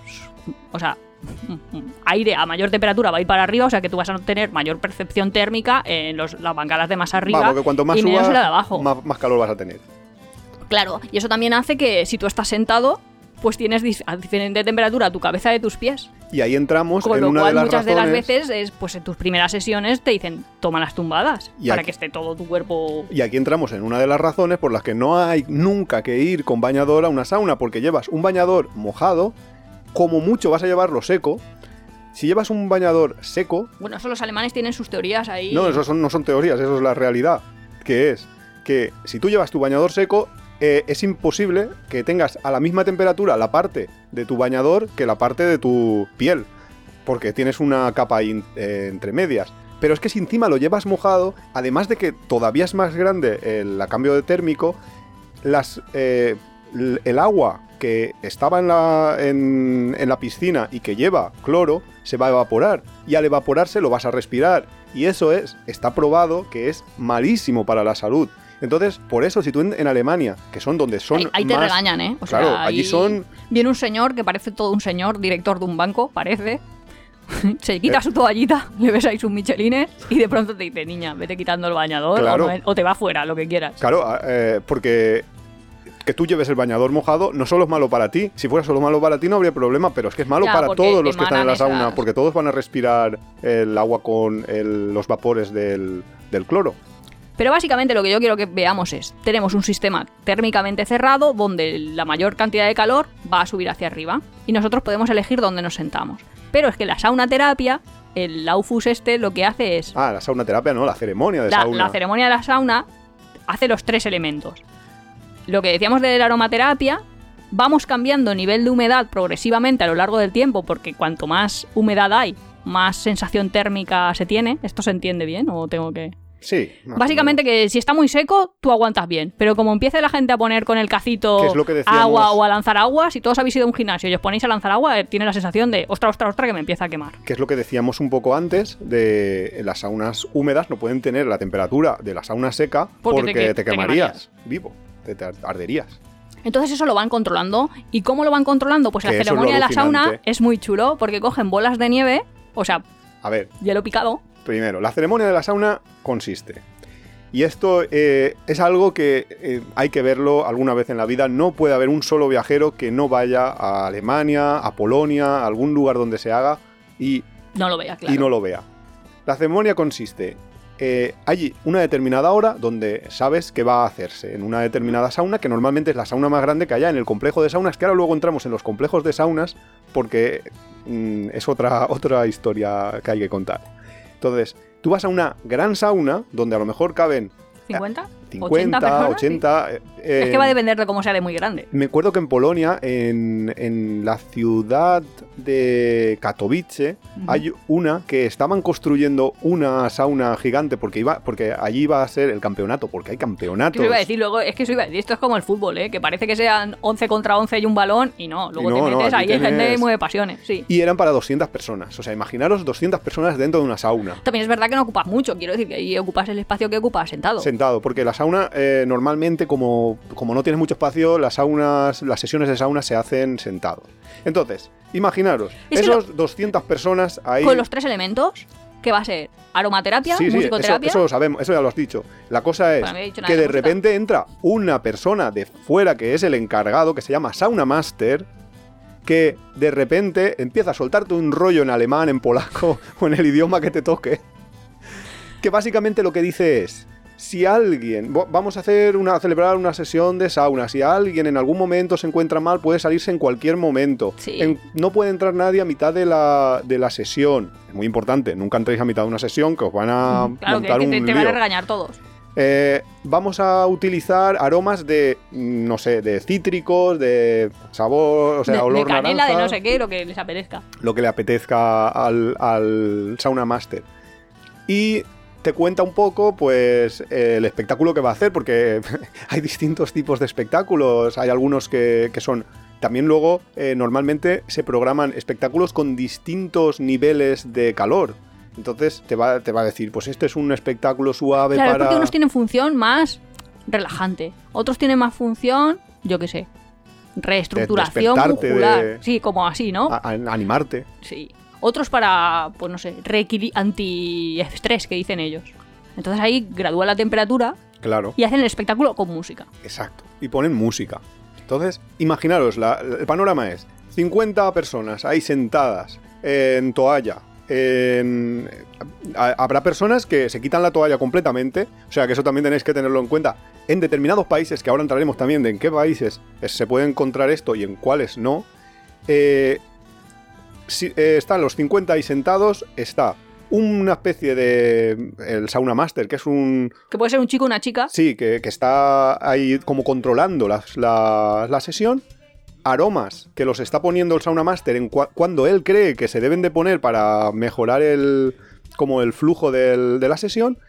o sea, aire a mayor temperatura va a ir para arriba, o sea que tú vas a tener mayor percepción térmica en los- las bancadas de más arriba Vamos, que cuanto más y menos subas, en la de abajo. Más, más calor vas a tener. Claro, y eso también hace que si tú estás sentado, pues tienes a diferente temperatura tu cabeza de tus pies. Y ahí entramos Con en lo una cual de las muchas de las veces, es, pues en tus primeras sesiones te dicen, toma las tumbadas, Y para aquí- que esté todo tu cuerpo... Y aquí entramos en una de las razones por las que no hay nunca que ir con bañador a una sauna, porque llevas un bañador mojado, como mucho vas a llevarlo seco. Si llevas un bañador seco, Bueno, eso los alemanes tienen sus teorías ahí. no, eso son- no son teorías, eso es la realidad. Que es que si tú llevas tu bañador seco, eh, es imposible que tengas a la misma temperatura la parte de tu bañador que la parte de tu piel, porque tienes una capa eh, entre medias. Pero es que si encima lo llevas mojado, además de que todavía es más grande el cambio de térmico, las, eh, el agua que estaba en la, en la piscina y que lleva cloro se va a evaporar. Y al evaporarse lo vas a respirar. Y eso es está probado que es malísimo para la salud entonces por eso si tú en, en Alemania que son donde son ahí, ahí te regañan, ¿eh? O sea, claro allí ahí son Viene un señor que parece todo un señor, director de un banco, parece. *laughs* Se quita su toallita, le ves ahí sus michelines y de pronto te dice, niña, vete quitando el bañador o Claro. no- o, te va fuera, lo que quieras. claro eh, porque que tú lleves el bañador mojado no solo es malo para ti. Si fuera solo malo para ti no habría problema, pero es que es malo Ya, para todos los que están en la sauna, esas- porque todos van a respirar el agua con el- los vapores del, del cloro. Pero básicamente lo que yo quiero que veamos es, tenemos un sistema térmicamente cerrado donde la mayor cantidad de calor va a subir hacia arriba y nosotros podemos elegir dónde nos sentamos. Pero es que la sauna terapia, el Laufus este, lo que hace es Ah, la sauna terapia, no, la ceremonia de la, sauna. la ceremonia de la sauna hace los tres elementos. Lo que decíamos de la aromaterapia, vamos cambiando nivel de humedad progresivamente a lo largo del tiempo, porque cuanto más humedad hay, más sensación térmica se tiene. ¿Esto se entiende bien o tengo que...? Sí. Básicamente que si está muy seco, tú aguantas bien. Pero como empiece la gente a poner con el cacito Que es lo que decíamos- agua o a lanzar agua, si todos habéis ido a un gimnasio y os ponéis a lanzar agua, eh, tiene la sensación de, ostra, ostra, ostra, que me empieza a quemar. que es lo que decíamos un poco antes de las saunas húmedas no pueden tener la temperatura de la sauna seca Porque porque, te que- te, te quemarías vivo, te, te arderías. Entonces eso lo van controlando. ¿Y cómo lo van controlando? Pues la Que ceremonia de la sauna es muy chulo porque cogen bolas de nieve, o sea, A ver, hielo picado. Primero, la ceremonia de la sauna consiste. Y esto eh, es algo que eh, hay que verlo alguna vez en la vida. No puede haber un solo viajero que no vaya a Alemania, a Polonia, a algún lugar donde se haga y No lo veas, claro. y no lo vea. La ceremonia consiste, eh, hay una determinada hora donde sabes que va a hacerse, en una determinada sauna, que normalmente es la sauna más grande que haya en el complejo de saunas, que ahora luego entramos en los complejos de saunas, porque mm, es otra, otra historia que hay que contar. Entonces, tú vas a una gran sauna, donde a lo mejor caben ¿50? 50, 80 80. personas, eh, es que va a depender de cómo sea de muy grande. Me acuerdo que en Polonia, en, en la ciudad de Katowice, hay una que estaban construyendo una sauna gigante porque iba porque allí iba a ser el campeonato, porque hay campeonatos. eso iba a decir luego, es que eso iba a decir, esto es como el fútbol, ¿eh? que parece que sean 11 contra 11 y un balón y no, luego Y no, te no, metes aquí ahí hay gente mueve pasiones, sí. Y eran para 200 personas. O sea, imaginaros 200 personas dentro de una sauna. También es verdad que no ocupas mucho, quiero decir que ahí ocupas el espacio que ocupas sentado. Sentado, porque la sauna eh, normalmente, como, como no tienes mucho espacio, las saunas, las sesiones de sauna se hacen sentados. Entonces, imaginaros, Es esos 200 personas ahí. Con los tres elementos, que va a ser aromaterapia, Sí, sí, eso, musicoterapia. eso lo sabemos, eso ya lo has dicho. La cosa es Pues nada que de de repente entra una persona de fuera que es el encargado, que se llama Sauna Master, que de repente empieza a soltarte un rollo en alemán, en polaco *laughs* o en el idioma que te toque. Que básicamente lo que dice es, si alguien, vamos a hacer una, a celebrar una sesión de sauna, si alguien en algún momento se encuentra mal, puede salirse en cualquier momento. Sí. En- no puede entrar nadie a mitad de la, de la sesión. Es muy importante, nunca entréis a mitad de una sesión que os van a Claro, que, montar que te, un te van a regañar todos. Eh, vamos a utilizar aromas de, mm, no sé, de cítricos, de sabor, o sea, de, de olor canela, naranja, de no sé qué, lo que les apetezca. lo que le apetezca al, al Sauna Master. Y te cuenta un poco, pues, el espectáculo que va a hacer, porque *laughs* hay distintos tipos de espectáculos. Hay algunos que, que son. También luego, eh, normalmente se programan espectáculos con distintos niveles de calor. Entonces te va, te va a decir, pues este es un espectáculo suave Claro, para. porque unos tienen función más relajante, otros tienen más función, yo qué sé, reestructuración muscular. de- Sí, como así, ¿no? a- animarte. Sí. Otros para, pues no sé, anti-estrés, que dicen ellos. Entonces ahí gradúa la temperatura Claro. y hacen el espectáculo con música. Exacto. Y ponen música. Entonces, imaginaros, la- el panorama es 50 personas ahí sentadas en toalla. en- habrá personas que se quitan la toalla completamente, o sea que eso también tenéis que tenerlo en cuenta. En determinados países, que ahora entraremos también de en qué países se puede encontrar esto y en cuáles no, eh, eh, están los 50 ahí sentados, está una especie de... el sauna master, que es un, Que puede ser un chico o una chica. Sí, que, que está ahí como controlando las- la, la sesión. Aromas que los está poniendo el Sauna Master en cua- cuando él cree que se deben de poner para mejorar el, como el flujo del- de la sesión.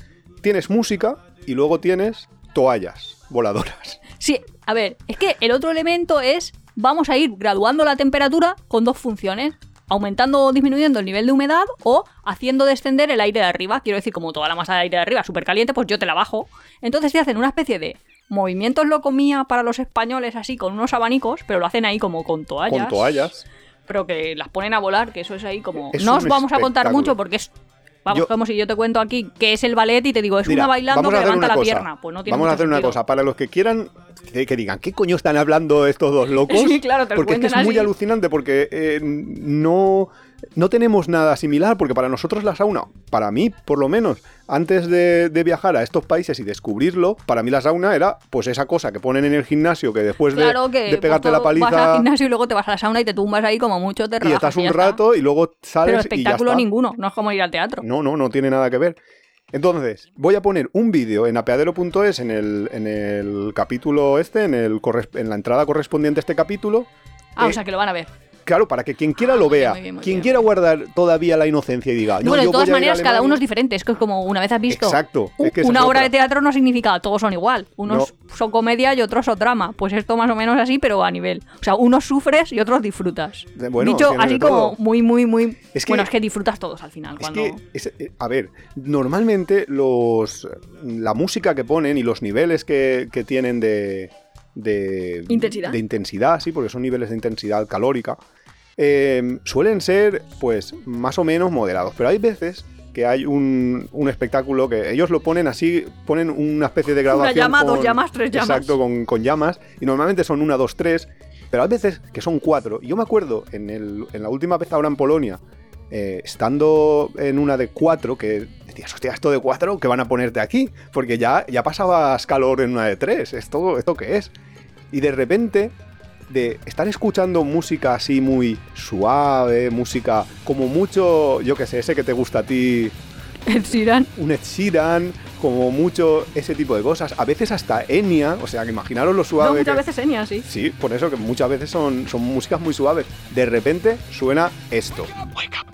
Tienes música y luego tienes toallas voladoras. Sí, a ver, es que el otro elemento es, vamos a ir graduando la temperatura con dos funciones. Aumentando o disminuyendo el nivel de humedad o haciendo descender el aire de arriba. Quiero decir, como toda la masa de aire de arriba es súper caliente, pues yo te la bajo. Entonces te hacen una especie de movimientos lo comía para los españoles así con unos abanicos, pero lo hacen ahí como con toallas. Con toallas. Pero que las ponen a volar, que eso es ahí como... Es no os vamos a contar mucho porque es... Vamos, Yo- como si yo te cuento aquí que es el ballet y te digo, es Mira, una bailando que levanta la cosa. pierna. Pues no tiene Vamos a hacer una cosa. Para los que quieran que, que digan, ¿qué coño están hablando estos dos locos? *laughs* Sí, claro, te lo Porque es que es muy alucinante porque eh, no, no tenemos nada similar. Porque para nosotros la sauna, para mí por lo menos, antes de, de viajar a estos países y descubrirlo, para mí la sauna era pues esa cosa que ponen en el gimnasio que después de- que de, pegarte pues, la tú vas al paliza gimnasio y luego te vas a la sauna y te tumbas ahí como mucho, te y relajas estás y un ya está. rato y luego sales Pero y ya espectáculo está. ninguno, no es como ir al teatro. No, no, no tiene nada que ver. Entonces, voy a poner un vídeo en apeadero.es en el, en el capítulo este, en, el en la entrada correspondiente a este capítulo. Ah, Eh, o sea que lo van a ver. Claro, para que quien quiera Ah, lo muy bien, vea, muy bien, muy quien bien. quiera guardar todavía la inocencia y diga, no, bueno, yo de todas voy a ir a maneras, cada Alemania". uno es diferente. Es que como una vez has visto Exacto, es que una es obra otra. de teatro no significa todos son igual. Unos son comedia y otros son drama. Pues esto más o menos así, pero a nivel. O sea, unos sufres y otros disfrutas. Bueno, Dicho así como todo. muy, muy, muy... Es que- bueno, es que disfrutas todos al final. Es cuando... que, es- eh, a ver, normalmente los la música que ponen y los niveles que, que tienen de, de Intensidad. de intensidad, sí, porque son niveles de intensidad calórica, eh, suelen ser, pues, más o menos moderados. Pero hay veces que hay un, un espectáculo que ellos lo ponen así, ponen una especie de graduación. llama, dos llamas, tres llamas. Exacto, con, con llamas. Y normalmente son una, dos, tres. Pero hay veces que son cuatro. Y yo me acuerdo en, el- en la última vez ahora en Polonia, eh, estando en una de cuatro, que decías, hostia, esto de cuatro, ¿qué van a ponerte aquí? Porque ya, ya pasabas calor en una de tres. ¿Esto, ¿Esto qué es? Y de repente, de estar escuchando música así muy suave, música como mucho, yo que sé, ese que te gusta a ti, Ed Sheeran. un Ed Sheeran, como mucho ese tipo de cosas. A veces hasta Enya, o sea, que imaginaros lo suave No, muchas que- veces Enya, sí. Sí, por eso que muchas veces son, son músicas muy suaves. De repente suena esto.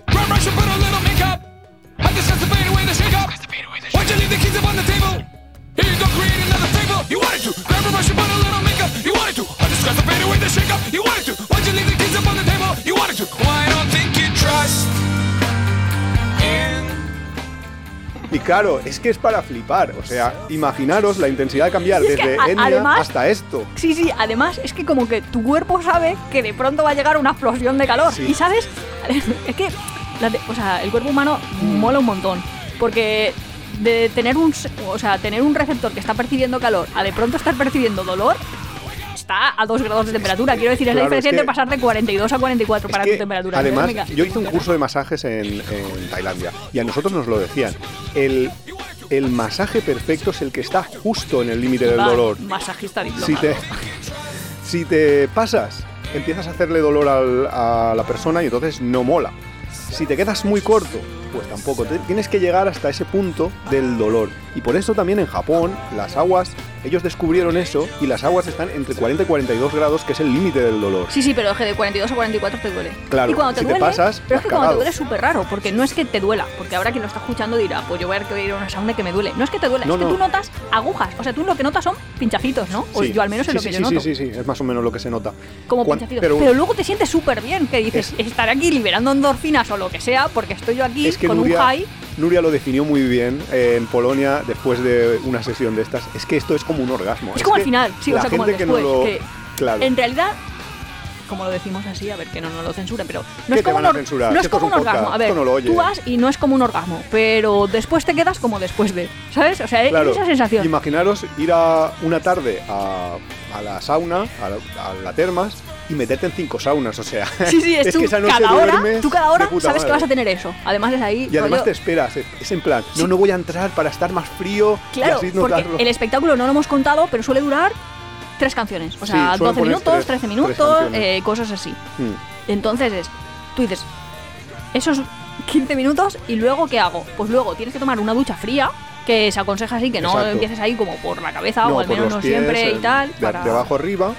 Run, rush, and put leave the keys up on the table? Here you go, create another fable. You wanted to. Grab a brush and put a little makeup. You wanted to. I discuss the fade away the shake up. You wanted to. Why'd you leave the keys up on the table? You wanted to. Well, I don't think you trust in Y claro, es que es para flipar. O sea, imaginaros la intensidad de cambiar Y es que desde a- además- hasta esto. Sí, sí, además es que como que tu cuerpo sabe que de pronto va a llegar una explosión de calor. Sí. Y sabes, *laughs* es que la te- o sea, el cuerpo humano mola un montón. Porque de tener un, o sea, tener un receptor que está percibiendo calor a de pronto estar percibiendo dolor, está a 2 grados de temperatura. Quiero decir, es la Claro, es diferencia entre pasar de 42 a 44 Es para tu temperatura. además, térmica. yo hice un curso de masajes en, en Tailandia y a nosotros nos lo decían. El, el masaje perfecto es el que está justo en el límite del dolor. Masajista diplomado. Si te, si te pasas, empiezas a hacerle dolor al- a la persona y entonces no mola. Si te quedas muy corto, pues tampoco. Te- Tienes que llegar hasta ese punto del dolor. Y por eso también en Japón las aguas, ellos descubrieron eso y las aguas están entre 40 y 42 grados, que es el límite del dolor. Sí, sí, pero es que de 42 a 44 te duele. Claro, y cuando te si te duele, pasas, pero es que has cuando te cagado. duele es súper raro, porque no es que te duela, porque ahora quien lo está escuchando dirá, pues yo voy a ir a una sauna que me duele. No es que te duele, No, es que no. tú notas agujas, o sea, tú lo que notas son pinchacitos, ¿no? O Sí. yo al menos es Sí, lo sí, que yo noto. Sí, sí, sí, es más o menos lo que se nota. Como Cuan- pinchacitos. Pero, pero- luego te sientes súper bien, que dices, estaré aquí liberando endorfinas o lo que sea, porque estoy yo aquí Es que con un Nuria, high. Nuria lo definió muy bien eh, en Polonia después de una sesión de estas. Es que esto es como un orgasmo. Es como al final, sí, o la como gente que no lo- que Claro. En realidad, como lo decimos así, a ver que no nos lo censuren, pero no ¿Qué es como un, or- no es es como un orgasmo. A ver, no lo tú vas y no es como un orgasmo, pero después te quedas como después de, ¿sabes? O sea, es Claro, esa sensación. Imaginaros ir a una tarde a, a la sauna, a la, a la termas, y meterte en cinco saunas. O sea, Sí, sí, es, *laughs* tú que esa noche cada hora, tú cada hora sabes que madre. vas a tener eso. Además es ahí. Y además rollo- te esperas, es, es en plan, no, no voy a entrar para estar más frío Claro, y así porque el espectáculo no lo hemos contado, pero suele durar tres canciones. O Sí, sea, suelen 12 poner minutos, tres- 13 tres minutos, eh, cosas así. Mm. Entonces es, tú dices, esos 15 minutos y luego ¿qué hago? Pues luego tienes que tomar una ducha fría, que se aconseja así, que no Exacto. empieces ahí como por la cabeza No, o al menos no pies, siempre y tal. De, para- de abajo arriba.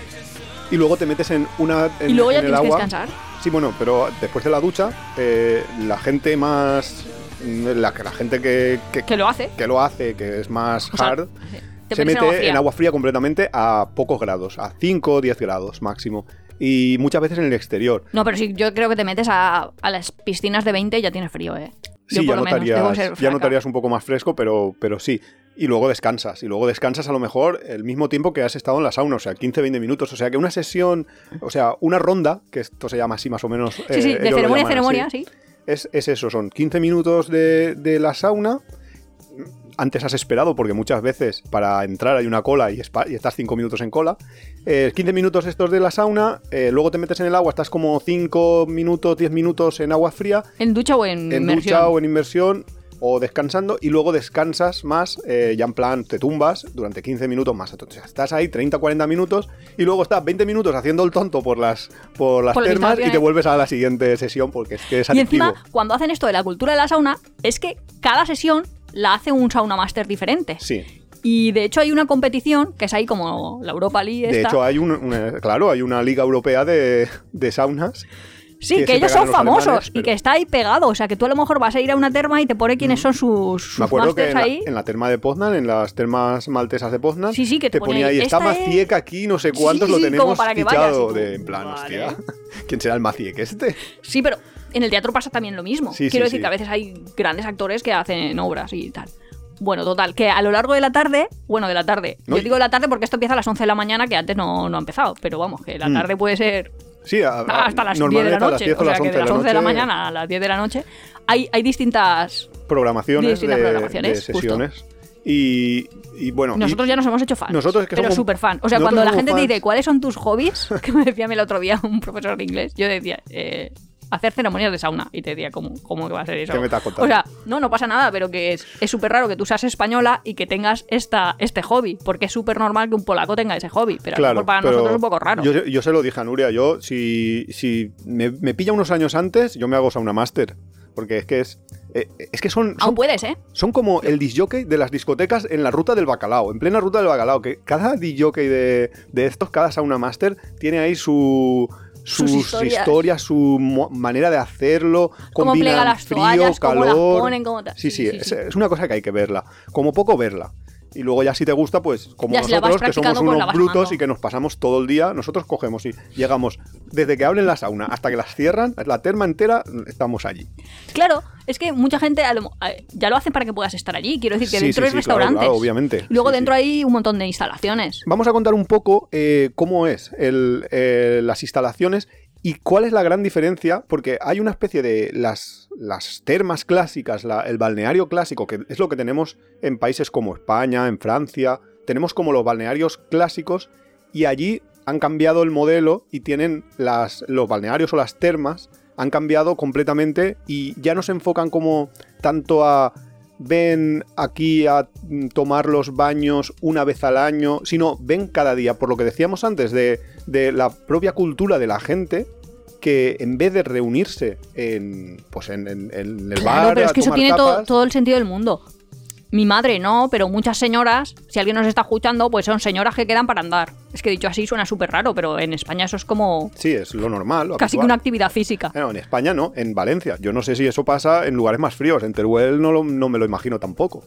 Y luego te metes en una. En, y luego ya en el tienes que agua. descansar. Sí, bueno, pero después de la ducha, eh, la gente más. La, la gente que, que, Que lo hace. que lo hace, que es más O sea, hard, te se mete en agua fría. en agua fría completamente a pocos grados, a 5 o 10 grados máximo. Y muchas veces en el exterior. No, pero sí, yo creo que te metes a, a las piscinas de 20 y ya tienes frío, ¿eh? Sí, por ya lo menos, debo notarías, ya notarías un poco más fresco, pero, pero sí. Y luego descansas. Y luego descansas a lo mejor el mismo tiempo que has estado en la sauna, o sea, 15-20 minutos. O sea, que una sesión, o sea, una ronda, que esto se llama así más o menos. Sí, eh, sí, ellos de ceremonia a ceremonia, así. sí. Es, es eso, son 15 minutos de, de la sauna. Antes has esperado, porque muchas veces para entrar hay una cola y, estás 5 minutos en cola. Eh, 15 minutos estos de la sauna, eh, luego te metes en el agua, estás como 5 minutos, 10 minutos en agua fría, ¿En ducha o en, en inmersión? ducha o en inmersión o descansando y luego descansas más, eh, ya en plan te tumbas durante 15 minutos más. Entonces estás ahí 30-40 minutos y luego estás 20 minutos haciendo el tonto por las, por las Por termas y te vuelves a la siguiente sesión porque es que es Y adictivo. encima, cuando hacen esto de la cultura de la sauna, es que cada sesión la hace un sauna master diferente. Sí, Y de hecho hay una competición, que es ahí como la Europa League de hecho hay un, una- claro, hay una liga europea de, de saunas. sí, que ellos son famosos alemanes, y que está ahí pegado. O sea, que tú a lo mejor vas a ir a una terma y te pone quiénes son sus, sus Me acuerdo que en la, ahí. en la terma de Poznan, en las termas maltesas de Poznan, Sí, sí, que te te ponía ahí, está Maciek aquí, no sé cuántos, Sí, lo tenemos como para que fichado. tú, de, en plan, vale. hostia, *laughs* ¿quién será el Maciek este? Sí, pero en el teatro pasa también lo mismo. Sí, Quiero sí, decir sí. que a veces hay grandes actores que hacen obras y tal. Bueno, total, que a lo largo de la tarde, bueno, de la tarde, No, yo digo de la tarde porque esto empieza a las 11 de la mañana, que antes no, no ha empezado, pero vamos, que la Mm. tarde puede ser Sí, a- a- hasta las 10 de la las noche, 10 o sea, que de las 11 de la noche, mañana a las 10 de la noche hay, hay distintas... Programaciones, distintas de, programaciones, de justo. sesiones. Y, y bueno, y- Nosotros ya nos hemos hecho fans. Nosotros es que pero somos- súper fan. O sea, cuando la gente te dice cuáles son tus hobbies, *laughs* que me decía el otro día un profesor de inglés, yo decía, eh, hacer ceremonias de sauna. Y te decía, ¿cómo, cómo que va a ser eso? ¿Qué me estás contando? O sea, no, no pasa nada, pero que es es súper raro que tú seas española y que tengas esta, este hobby. Porque es súper normal que un polaco tenga ese hobby. Pero a lo claro, mejor para nosotros es un poco raro. Yo, yo se lo dije a Nuria, yo si, si me, me pilla unos años antes, yo me hago sauna master. Porque es que es, eh, es que son, Aún puedes, ¿eh? son como el disjockey de las discotecas en la ruta del bacalao, en plena ruta del bacalao, que cada disjockey de, de estos, cada sauna master, tiene ahí su... Sus, Sus historias. historias. su manera de hacerlo, Cómo combinan plega las frío, toallas, cómo las calor. ponen, cómo. Sí, sí, Sí, sí, es, sí. es una cosa que hay que verla. Como poco verla. Y luego ya si te gusta, pues como Ya nosotros, que somos unos brutos amando. y que nos pasamos todo el día, nosotros cogemos y llegamos desde que abren la sauna hasta que las cierran, la terma entera, estamos allí. Claro, es que mucha gente ya lo hacen para que puedas estar allí. Quiero decir que Sí, dentro sí, hay sí, restaurantes. claro, obviamente. Luego dentro hay un montón de instalaciones. Vamos a contar un poco eh, cómo es el, eh, las instalaciones y cuál es la gran diferencia, porque hay una especie de las, las termas clásicas, el balneario clásico, que es lo que tenemos en países como España, en Francia, tenemos como los balnearios clásicos y allí han cambiado el modelo y tienen las, los balnearios o las termas, han cambiado completamente y ya no se enfocan como tanto a ven aquí a mm, tomar los baños una vez al año, sino ven cada día, por lo que decíamos antes, de, de la propia cultura de la gente, que en vez de reunirse en, pues en, en- en el Claro, bar, pero es que eso tomar tiene todo el sentido del mundo. Mi madre no, pero muchas señoras, si alguien nos está escuchando, pues son señoras que quedan para andar. Es que dicho así suena súper raro, pero en España eso es como Sí, es lo normal. lo casi que una actividad física. Bueno, en España no, en Valencia. Yo no sé si eso pasa en lugares más fríos. En Teruel no, lo- no me lo imagino tampoco.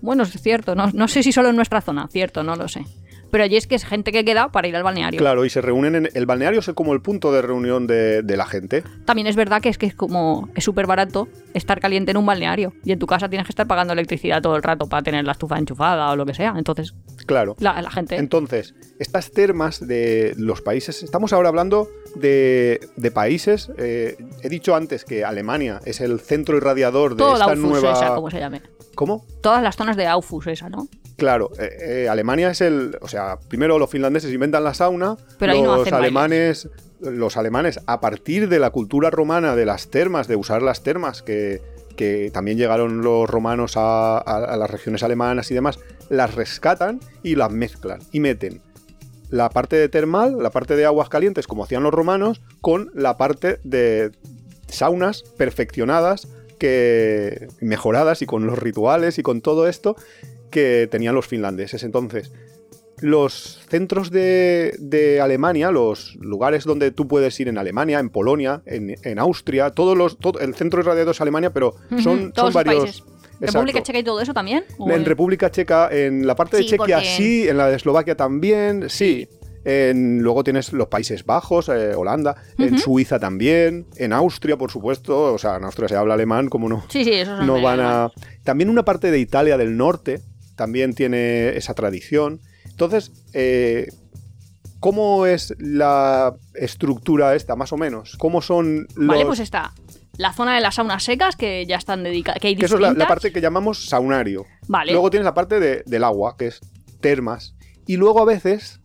Bueno, es cierto, no, no sé si solo en nuestra zona, cierto, no lo sé. Pero allí es que es gente que queda para ir al balneario. Claro, y se reúnen en. El balneario es como el punto de reunión de, de la gente. También es verdad que es que es como es súper barato estar caliente en un balneario y en tu casa tienes que estar pagando electricidad todo el rato para tener la estufa enchufada o lo que sea. Entonces, Claro. la, la gente... Entonces, estas termas de los países, estamos ahora hablando de, de países, eh, he dicho antes que Alemania es el centro irradiador de todo la esta nueva... esa, como se llame. ¿Cómo? Todas las zonas de Aufus esa, ¿no? Claro, eh, eh, Alemania es el... O sea, primero los finlandeses inventan la sauna, Pero ahí no los hacen alemanes... Los alemanes, a partir de la cultura romana de las termas, de usar las termas, que, que también llegaron los romanos a, a- a las regiones alemanas y demás, las rescatan y las mezclan y meten la parte de termal, la parte de aguas calientes, como hacían los romanos, con la parte de saunas perfeccionadas, que mejoradas y con los rituales y con todo esto que tenían los finlandeses. Entonces, los centros de, de Alemania, los lugares donde tú puedes ir en Alemania, en Polonia, en, en Austria, todos los, todo- el centro irradiado es Alemania, pero son, todos son los varios. ¿República. Checa y todo eso también? ¿O En en- República Checa, en la parte de Sí, Chequia porque- sí, en la de Eslovaquia también, sí. En- luego tienes los Países Bajos, eh, Holanda, en. Suiza también, en Austria, por supuesto, o sea, en Austria se habla alemán, como no, Sí, sí, eso son no van a... También una parte de Italia del norte también tiene esa tradición. Entonces, eh, ¿cómo es la estructura esta, más o menos? ¿Cómo son los... Vale, pues está la zona de las saunas secas que ya están dedicadas, que hay que eso es la, la parte que llamamos saunario. Vale. Luego tienes la parte de- del agua, que es termas. Y luego a veces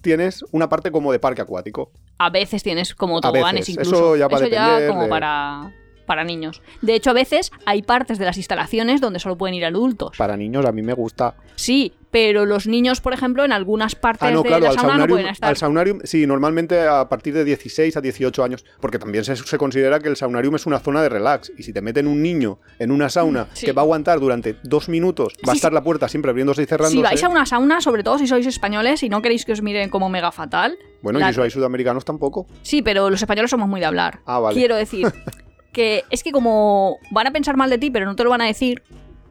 tienes una parte como de parque acuático. A veces tienes como toboganes incluso. eso ya va a depender como de- para, para niños. De hecho, a veces hay partes de las instalaciones donde solo pueden ir adultos. Para niños a mí me gusta. Sí, pero los niños, por ejemplo, en algunas partes Ah, no, de claro, la al sauna no pueden estar. al saunarium, sí, normalmente a partir de 16 a 18 años, porque también se, se considera que el saunarium es una zona de relax, y si te meten un niño en una sauna Sí. que va a aguantar durante dos minutos, va a estar sí. la puerta siempre abriéndose y cerrándose. Si vais a una sauna, sobre todo si sois españoles y no queréis que os miren como mega fatal. Bueno, la- y si sois sudamericanos tampoco. Sí, pero los españoles somos muy de hablar. Ah, vale. Quiero decir *laughs* que es que como van a pensar mal de ti, pero no te lo van a decir,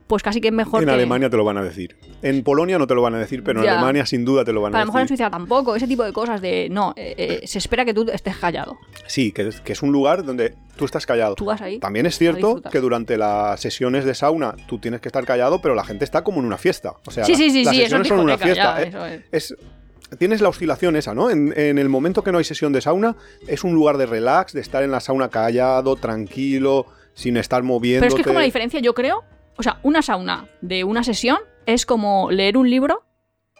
pues casi que es mejor En que... Alemania te lo van a decir. En Polonia no te lo van a decir, pero en. Alemania sin duda te lo van a a lo mejor en decir. Suiza tampoco, ese tipo de cosas de... No, eh, eh, se espera que tú estés callado. Sí, que es, que es un lugar donde tú estás callado. Tú vas ahí. También es cierto que durante las sesiones de sauna tú tienes que estar callado, pero la gente está como en una fiesta. O sea, Sí, sí, sí, las sí, sesiones son una fiesta. ya, ¿eh? es. es, tienes la oscilación esa, ¿no? En, en el momento que no hay sesión de sauna, es un lugar de relax, de estar en la sauna callado, tranquilo, sin estar moviéndote. Pero es que es como la diferencia, yo creo. O sea, una sauna de una sesión es como leer un libro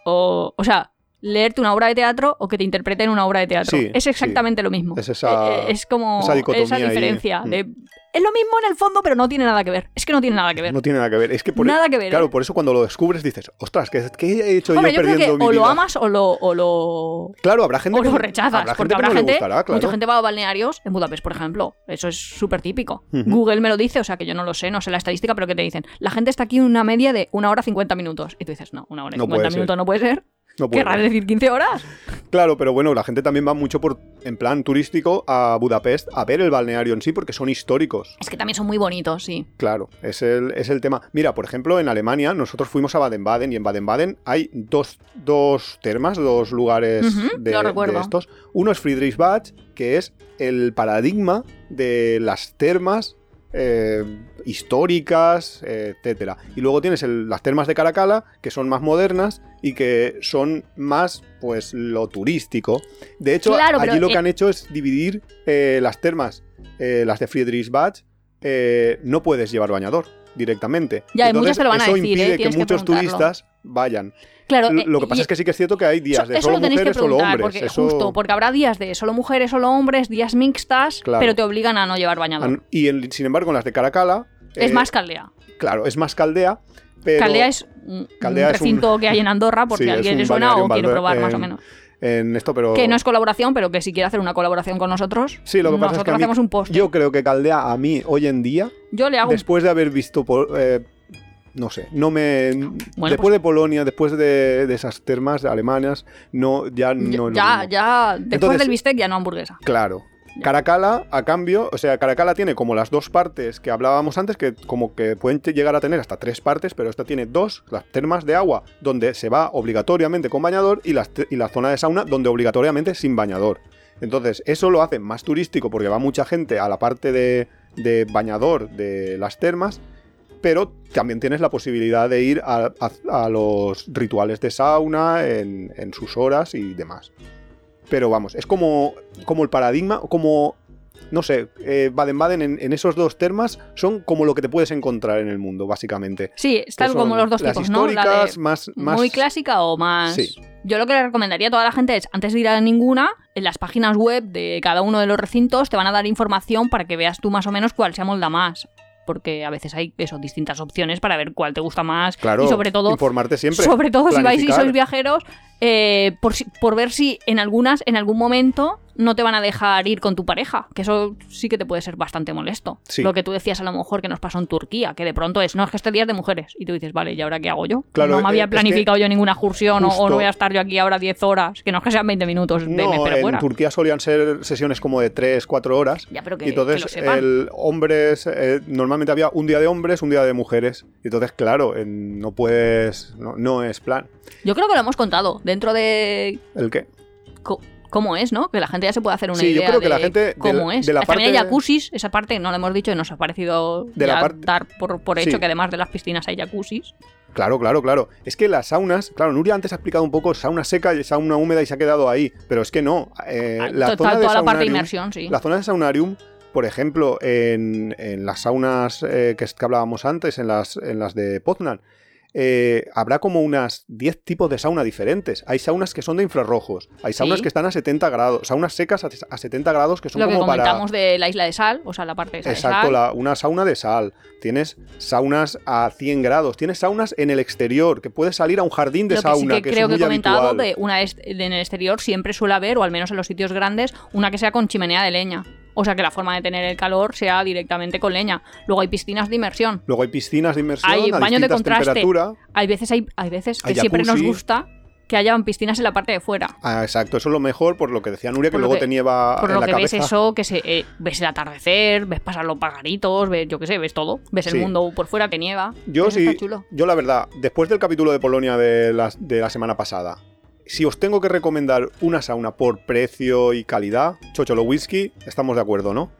o. O sea, leerte una obra de teatro o que te interpreten una obra de teatro. Sí, es exactamente lo mismo. Es esa- Eh, eh, es como esa ahí. diferencia. Mm. Es lo mismo en el fondo, pero no tiene nada que ver. Es que no tiene nada que ver. No tiene nada que ver. Es que por Nada que ver, Claro, ¿eh? por eso cuando lo descubres dices, ostras, ¿qué, qué he hecho Hombre, yo yo creo que perdiendo o lo amas o lo, o lo, Claro, habrá gente o lo rechazas. habrá porque gente habrá no gente, gustará, claro. mucha gente va a balnearios en Budapest, por ejemplo. Eso es súper típico. Google me lo dice, o sea que yo no lo sé, no sé la estadística, pero que te dicen, la gente está aquí una media de una hora 50 minutos. Y tú dices, no, una hora y No 50 puede ser. minutos no puede ser. No decir 15 horas. Claro, pero bueno, la gente también va mucho por en plan turístico a Budapest a ver el balneario en sí porque son históricos. Es que también son muy bonitos, sí. Claro, es el, es el tema. Mira, por ejemplo, en Alemania nosotros fuimos a Baden-Baden y en Baden-Baden hay dos, dos termas, dos lugares de, de estos. Uno es Friedrichsbad, que es el paradigma de las termas eh, históricas, etcétera. Y luego tienes el- las termas de Caracalla, que son más modernas y que son más, pues, lo turístico. De hecho, Claro, allí lo que eh, han hecho es dividir eh, las termas, eh, las de Friedrichsbad, no puedes llevar bañador directamente. Ya, muchos te lo van a eso decir, impide que que muchos turistas vayan. Claro, Lo eh, lo que pasa y- es que sí que es cierto que hay días Eso- de eso solo lo tenéis que mujeres, solo hombres. porque eso- justo, porque habrá días de solo mujeres, solo hombres, días mixtas, Claro. pero te obligan a no llevar bañador. han- Y sin embargo, en las de Caracalla. es eh, más caldea. Claro, es más caldea. Pero Caldea es un, Caldea un es un- recinto que hay en Andorra, por *laughs* Sí, alguien le suena o quiere probar más o en- menos. en esto, pero. Que no es colaboración, pero que si quiere hacer una colaboración con nosotros, Sí, lo que pasa nosotros es que mí- hacemos un post. yo creo que Caldea a mí hoy en día, Yo le hago un después de haber visto. po- eh, no sé, no me. Bueno, después de Polonia, después de, de esas termas alemanas, no, ya no. es lo ya, ya, después Entonces- del bistec ya no hamburguesa. Claro. Caracalla, a cambio, o sea, Caracalla tiene como las dos partes que hablábamos antes, que como que pueden llegar a tener hasta tres partes, pero esta tiene dos, las termas de agua, donde se va obligatoriamente con bañador, y, las y la zona de sauna, donde obligatoriamente sin bañador. Entonces, eso lo hace más turístico porque va mucha gente a la parte de, de bañador de las termas, pero también tienes la posibilidad de ir a, a- a los rituales de sauna en, en sus horas y demás. Pero vamos, es como, como el paradigma, como, no sé, eh, Baden-Baden en, en esos dos termas son como lo que te puedes encontrar en el mundo, básicamente. Sí, están como los dos las tipos, ¿no? La históricas, de más, más... muy clásica o más... Sí. Yo lo que le recomendaría a toda la gente es, antes de ir a ninguna, en las páginas web de cada uno de los recintos te van a dar información para que veas tú más o menos cuál se amolda más. Porque a veces hay eso, distintas opciones para ver cuál te gusta más. Claro, y sobre todo, informarte siempre. sobre todo si vais y sois viajeros, eh, por, por ver si en algunas, en algún momento, no te van a dejar ir con tu pareja. Que eso sí que te puede ser bastante molesto. Sí. Lo que tú decías a lo mejor que nos pasó en Turquía, que de pronto es, no, es que este día es de mujeres. Y tú dices, vale, ¿y ahora qué hago yo? Claro, no me eh, había que planificado yo ninguna excursión o- no voy a estar yo aquí ahora 10 horas. Que no es que sean 20 minutos de No, en fuera. Turquía solían ser sesiones como de 3, 4 horas. Ya, pero que, y entonces que lo sepan. el hombres eh, normalmente había un día de hombres, un día de mujeres. Y entonces, claro, en- no puedes. No, no es plan. Yo creo que lo hemos contado dentro de ¿El qué? co- cómo es, ¿no? Que la gente ya se puede hacer una Sí, yo idea creo que de la gente cómo es. de la jacuzzis, esa parte no la hemos dicho y nos ha parecido De la dar por, por hecho Sí. que además de las piscinas hay jacuzzis. Claro, claro, claro. Es que las saunas, claro, Nuria antes ha explicado un poco sauna seca y sauna húmeda y se ha quedado ahí, pero es que no. eh, Ah, la to- zona toda de la parte de inmersión, sí. La zona de saunarium, por ejemplo, en, en las saunas eh, que, que hablábamos antes, en las, en las de Poznan, eh, habrá como unas 10 tipos de sauna diferentes. Hay saunas que son de infrarrojos, hay saunas Sí. que están a 70 grados, saunas secas a, a 70 grados que son Lo que como para... comentamos de la isla de sal, o sea, la parte de Exacto, sal. la- una sauna de sal. Tienes saunas a 100 grados. Tienes saunas en el exterior, que puedes salir a un jardín de Lo que sauna, sí que, que, creo es que he comentado habitual. de una de en el exterior siempre suele haber, o al menos en los sitios grandes, una que sea con chimenea de leña. O sea que la forma de tener el calor sea directamente con leña. Luego hay piscinas de inmersión. Luego hay piscinas de inmersión Hay a baños de contraste. Hay veces, hay, hay veces que Hay siempre nos gusta que hayan piscinas en la parte de fuera. Ah, exacto, eso es lo mejor, por lo que decía Nuria, que Por luego que- te nieva Por en lo la que cabeza. ves eso, que se, eh, ves el atardecer, ves pasar los pagaritos, ves, yo qué sé, ves todo. Ves Sí. el mundo por fuera, te nieva. Yo sí, chulo. yo la verdad, después del capítulo de Polonia de la, de la semana pasada, si os tengo que recomendar una sauna por precio y calidad, Chocholo Whisky, estamos de acuerdo, ¿no?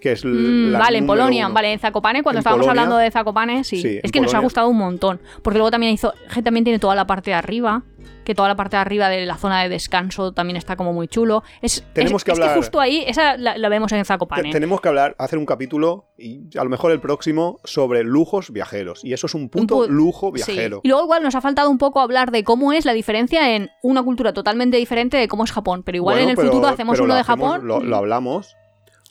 Que es Mm, vale, en Polonia, uno. vale, en Zakopane, cuando En estábamos Polonia. hablando de Zakopane, sí. Sí, es que nos ha gustado un montón. Porque luego también hizo, también tiene toda la parte de arriba, que toda la parte de arriba de la zona de descanso también está como muy chulo. Es, Tenemos es- que es hablar- justo ahí, esa la, la vemos en Zakopane. Tenemos que hablar, hacer un capítulo, y a lo mejor el próximo, sobre lujos viajeros. Y eso es un puto pu- lujo Sí. viajero. Y luego igual nos ha faltado un poco hablar de cómo es la diferencia en una cultura totalmente diferente de cómo es Japón. Pero igual Bueno, en el pero- futuro hacemos uno de hacemos- Japón. Lo, lo hablamos.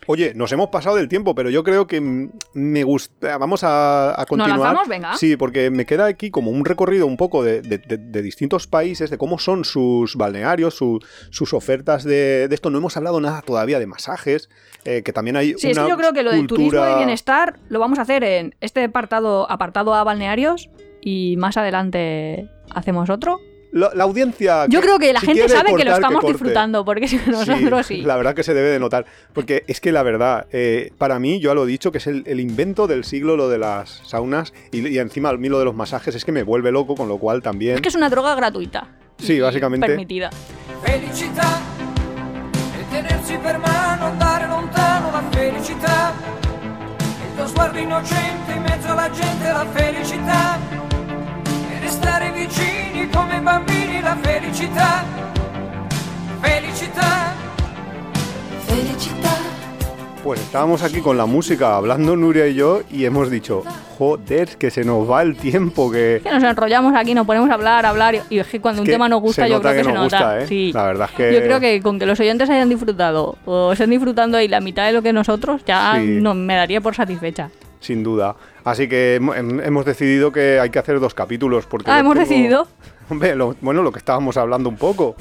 Oye, nos hemos pasado del tiempo, pero yo creo que me gusta. Vamos a, a continuar. lanzamos? Venga. Sí, porque me queda aquí como un recorrido un poco de, de- de- de distintos países, de cómo son sus balnearios, su- sus ofertas de, esto. No hemos hablado nada todavía de masajes, eh, que también hay Sí, es una que yo creo que lo del turismo cultura- de bienestar lo vamos a hacer en este apartado, apartado a balnearios y más adelante hacemos otro. La, la audiencia. Yo creo que la si gente sabe que lo cortar, estamos corte. disfrutando, porque si nosotros sí. La verdad que se debe de notar. Porque es que la verdad, eh, para mí, yo ya lo he dicho, que es el, el invento del siglo lo de las saunas y, y encima a mí lo de los masajes es que me vuelve loco, con lo cual también. Es que es una droga gratuita. Sí, y básicamente. Permitida. Felicità e tenersi per mano, andare lontano la felicità. Il tuo sguardo innocente in mezzo alla gente, la felicità. E restare vicini come bambini, la felicità. Felicità. Felicità. Pues estábamos aquí con la música, hablando Nuria y yo, y hemos dicho, joder, que se nos va el tiempo, que. Que nos enrollamos aquí, nos ponemos a hablar, a hablar, y es que cuando un que tema nos gusta, yo creo que, que se nos nota. gusta, ¿eh? Sí. La verdad es que- Yo creo que con que los oyentes hayan disfrutado o estén disfrutando ahí la mitad de lo que nosotros, ya Sí. no, me daría por satisfecha. Sin duda. Así que hem- hem- hemos decidido que hay que hacer dos capítulos. Porque Ah, hemos tengo- decidido. *laughs* Hombre, lo- bueno, lo que estábamos hablando un poco.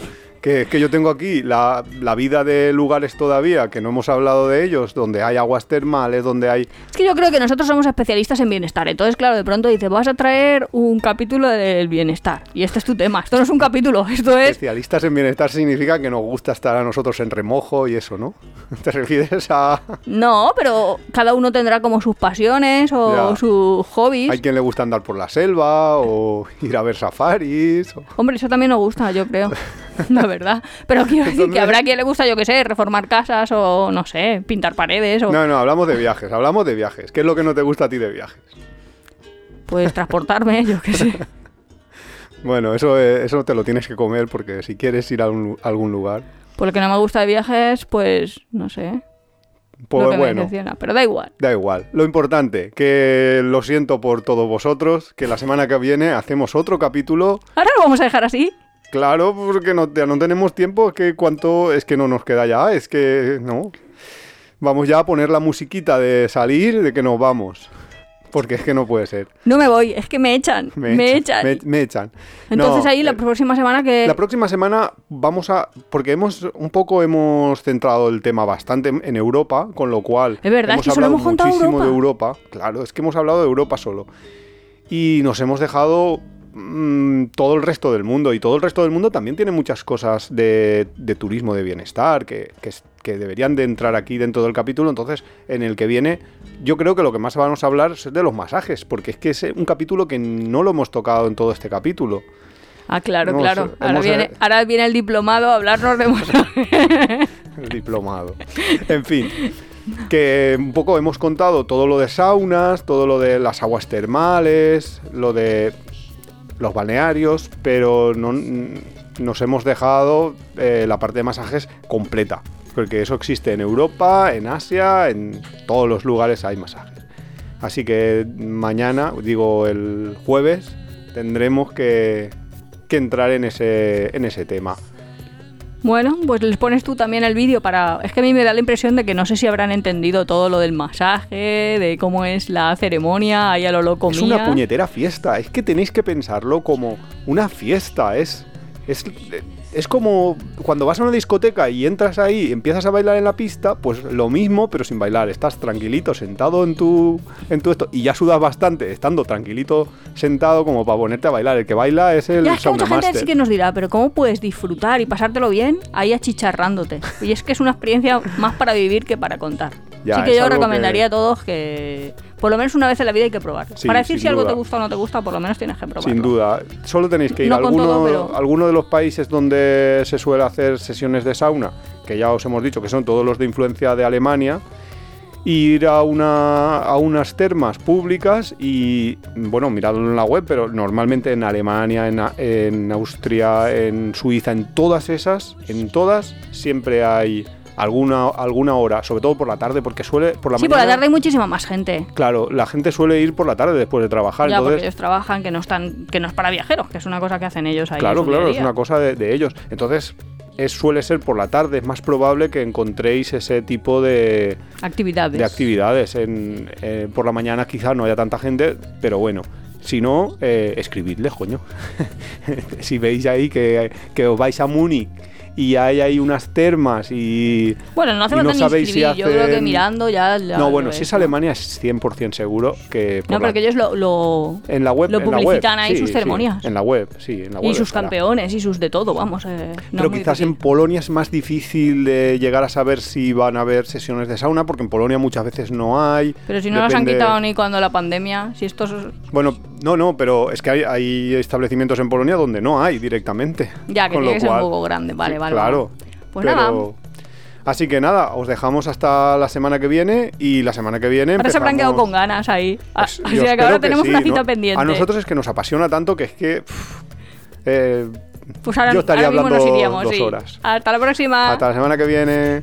Que es que yo tengo aquí la, la vida de lugares todavía que no hemos hablado de ellos, donde hay aguas termales, donde hay. Es que yo creo que nosotros somos especialistas en bienestar. Entonces, claro, de pronto dices, vas a traer un capítulo del bienestar. Y este es tu tema. Esto no es un capítulo, *laughs* esto es... Especialistas en bienestar significa que nos gusta estar a nosotros en remojo y eso, ¿no? *laughs* ¿Te refieres a.? No, pero cada uno tendrá como sus pasiones o Ya. sus hobbies. Hay quien le gusta andar por la selva o *laughs* ir a ver safaris. o- Hombre, eso también nos gusta, yo creo. La verdad. Pero quiero decir que habrá quien le gusta, yo qué sé, reformar casas o, no sé, pintar paredes o No, no, hablamos de viajes, hablamos de viajes. ¿Qué es lo que no te gusta a ti de viajes? pues transportarme, *laughs* yo qué sé. Bueno, eso, eh, eso te lo tienes que comer porque si quieres ir a, un- a algún lugar, Por lo que no me gusta de viajes, pues, no sé, pues me bueno. Pero da igual. da igual. Lo importante, que lo siento por todos vosotros, que la semana que viene hacemos otro capítulo. Ahora lo vamos a dejar así. Claro, porque no, ya no tenemos tiempo, es que cuánto, es que no nos queda ya, es que no. Vamos ya a poner la musiquita de salir, de que nos vamos. Porque es que no puede ser. No me voy, es que me echan. Me, echan. Me, me echan. Entonces No, ahí la eh, próxima semana que... La próxima semana vamos a. Porque hemos un poco hemos centrado el tema bastante en, Europa, con lo cual. Es verdad, hemos es que solo hablado hemos contado muchísimo de. Europa. Claro, es que hemos hablado de Europa solo. Y nos hemos dejado mm, todo el resto del mundo. Y todo el resto del mundo también tiene muchas cosas de, de turismo de bienestar que, que deberían de entrar aquí dentro del capítulo. Entonces, en el que viene, yo creo que lo que más vamos a hablar es de los masajes. Porque es que es un capítulo que no lo hemos tocado en todo este capítulo. Ah, claro, No, claro. sí, Ahora viene, ahora viene el diplomado a hablarnos de masaje. *laughs* El diplomado. En fin, que un poco hemos contado todo lo de saunas, todo lo de las aguas termales, lo de los balnearios, pero no, nos hemos dejado eh, la parte de masajes completa. Porque eso existe en Europa, en Asia, en todos los lugares hay masajes. Así que mañana, digo el jueves, tendremos que, que entrar en ese, en ese tema. Bueno, pues les pones tú también el vídeo para... Es que a mí me da la impresión de que no sé si habrán entendido todo lo del masaje, de cómo es la ceremonia, ahí a lo loco Es mía. una puñetera fiesta. Es que tenéis que pensarlo como una fiesta. Es, es, es como cuando vas a una discoteca y entras ahí y empiezas a bailar en la pista, pues lo mismo, pero sin bailar. Estás tranquilito, sentado en tu, en tu esto, y ya sudas bastante, estando tranquilito, sentado, como para ponerte a bailar. El que baila es el Ya es que mucha gente master. sí que nos dirá, pero ¿cómo puedes disfrutar y pasártelo bien ahí achicharrándote? Y es que es una experiencia más para vivir que para contar. Ya, Así que yo recomendaría que- a todos que por lo menos una vez en la vida hay que probar. Sí, para decir si algo te gusta o no te gusta, por lo menos tienes que probarlo. Sin duda. Solo tenéis que ir No a alguno, todo, pero- alguno de los países donde se suele hacer sesiones de sauna, que ya os hemos dicho que son todos los de influencia de Alemania, ir a, una, a unas termas públicas y, bueno, miradlo en la web, pero normalmente en Alemania, en Austria, en Suiza, en todas esas, en todas, siempre hay alguna, alguna hora, sobre todo por la tarde, porque suele, por la sí, por mañana... la tarde hay muchísima más gente. Claro, la gente suele ir por la tarde después de trabajar, Ya, porque entonces... ellos trabajan, que no están, que no es para viajeros, que es una cosa que hacen ellos ahí. Claro, claro, es una cosa de, de ellos. Entonces, es, suele ser por la tarde, es más probable que encontréis ese tipo de, Actividades. de actividades. En, eh, por la mañana quizás no haya tanta gente, pero bueno. Si no, eh, escribidles, coño. *laughs* si veis ahí que, que os vais a Múnich y hay ahí unas termas y... Bueno, no hace y falta no sabéis si. Yo creo que mirando ya. ya no, bueno, si es. Alemania es 100% seguro que... por No, la- pero que ellos lo, lo, en la web, lo en la web, publicitan ahí sí, sus sí, ceremonias. en la web, sí, en la web y sus estará. campeones y sus de todo, vamos. eh, no Pero quizás en. Polonia es más difícil de llegar a saber si van a haber sesiones de sauna, porque en Polonia muchas veces no hay. Pero si no las han Depende- quitado ni cuando la pandemia, si estos. Bueno, no, no, pero es que hay, hay establecimientos en Polonia donde no hay directamente. Ya, que tiene que ser un poco grande. Vale, vale. Claro. vale. Pues pero- nada. Así que nada, os dejamos hasta la semana que viene y la semana que viene. Ahora se habrán quedado con ganas ahí. Ah, Pues, Así yo *laughs* que ahora que tenemos sí, una cita ¿no? pendiente. A nosotros es que nos apasiona tanto que es que. pff, eh, Pues ahora, yo estaría ahora mismo hablando nos iríamos, dos sí. horas. Hasta la próxima. hasta la semana que viene.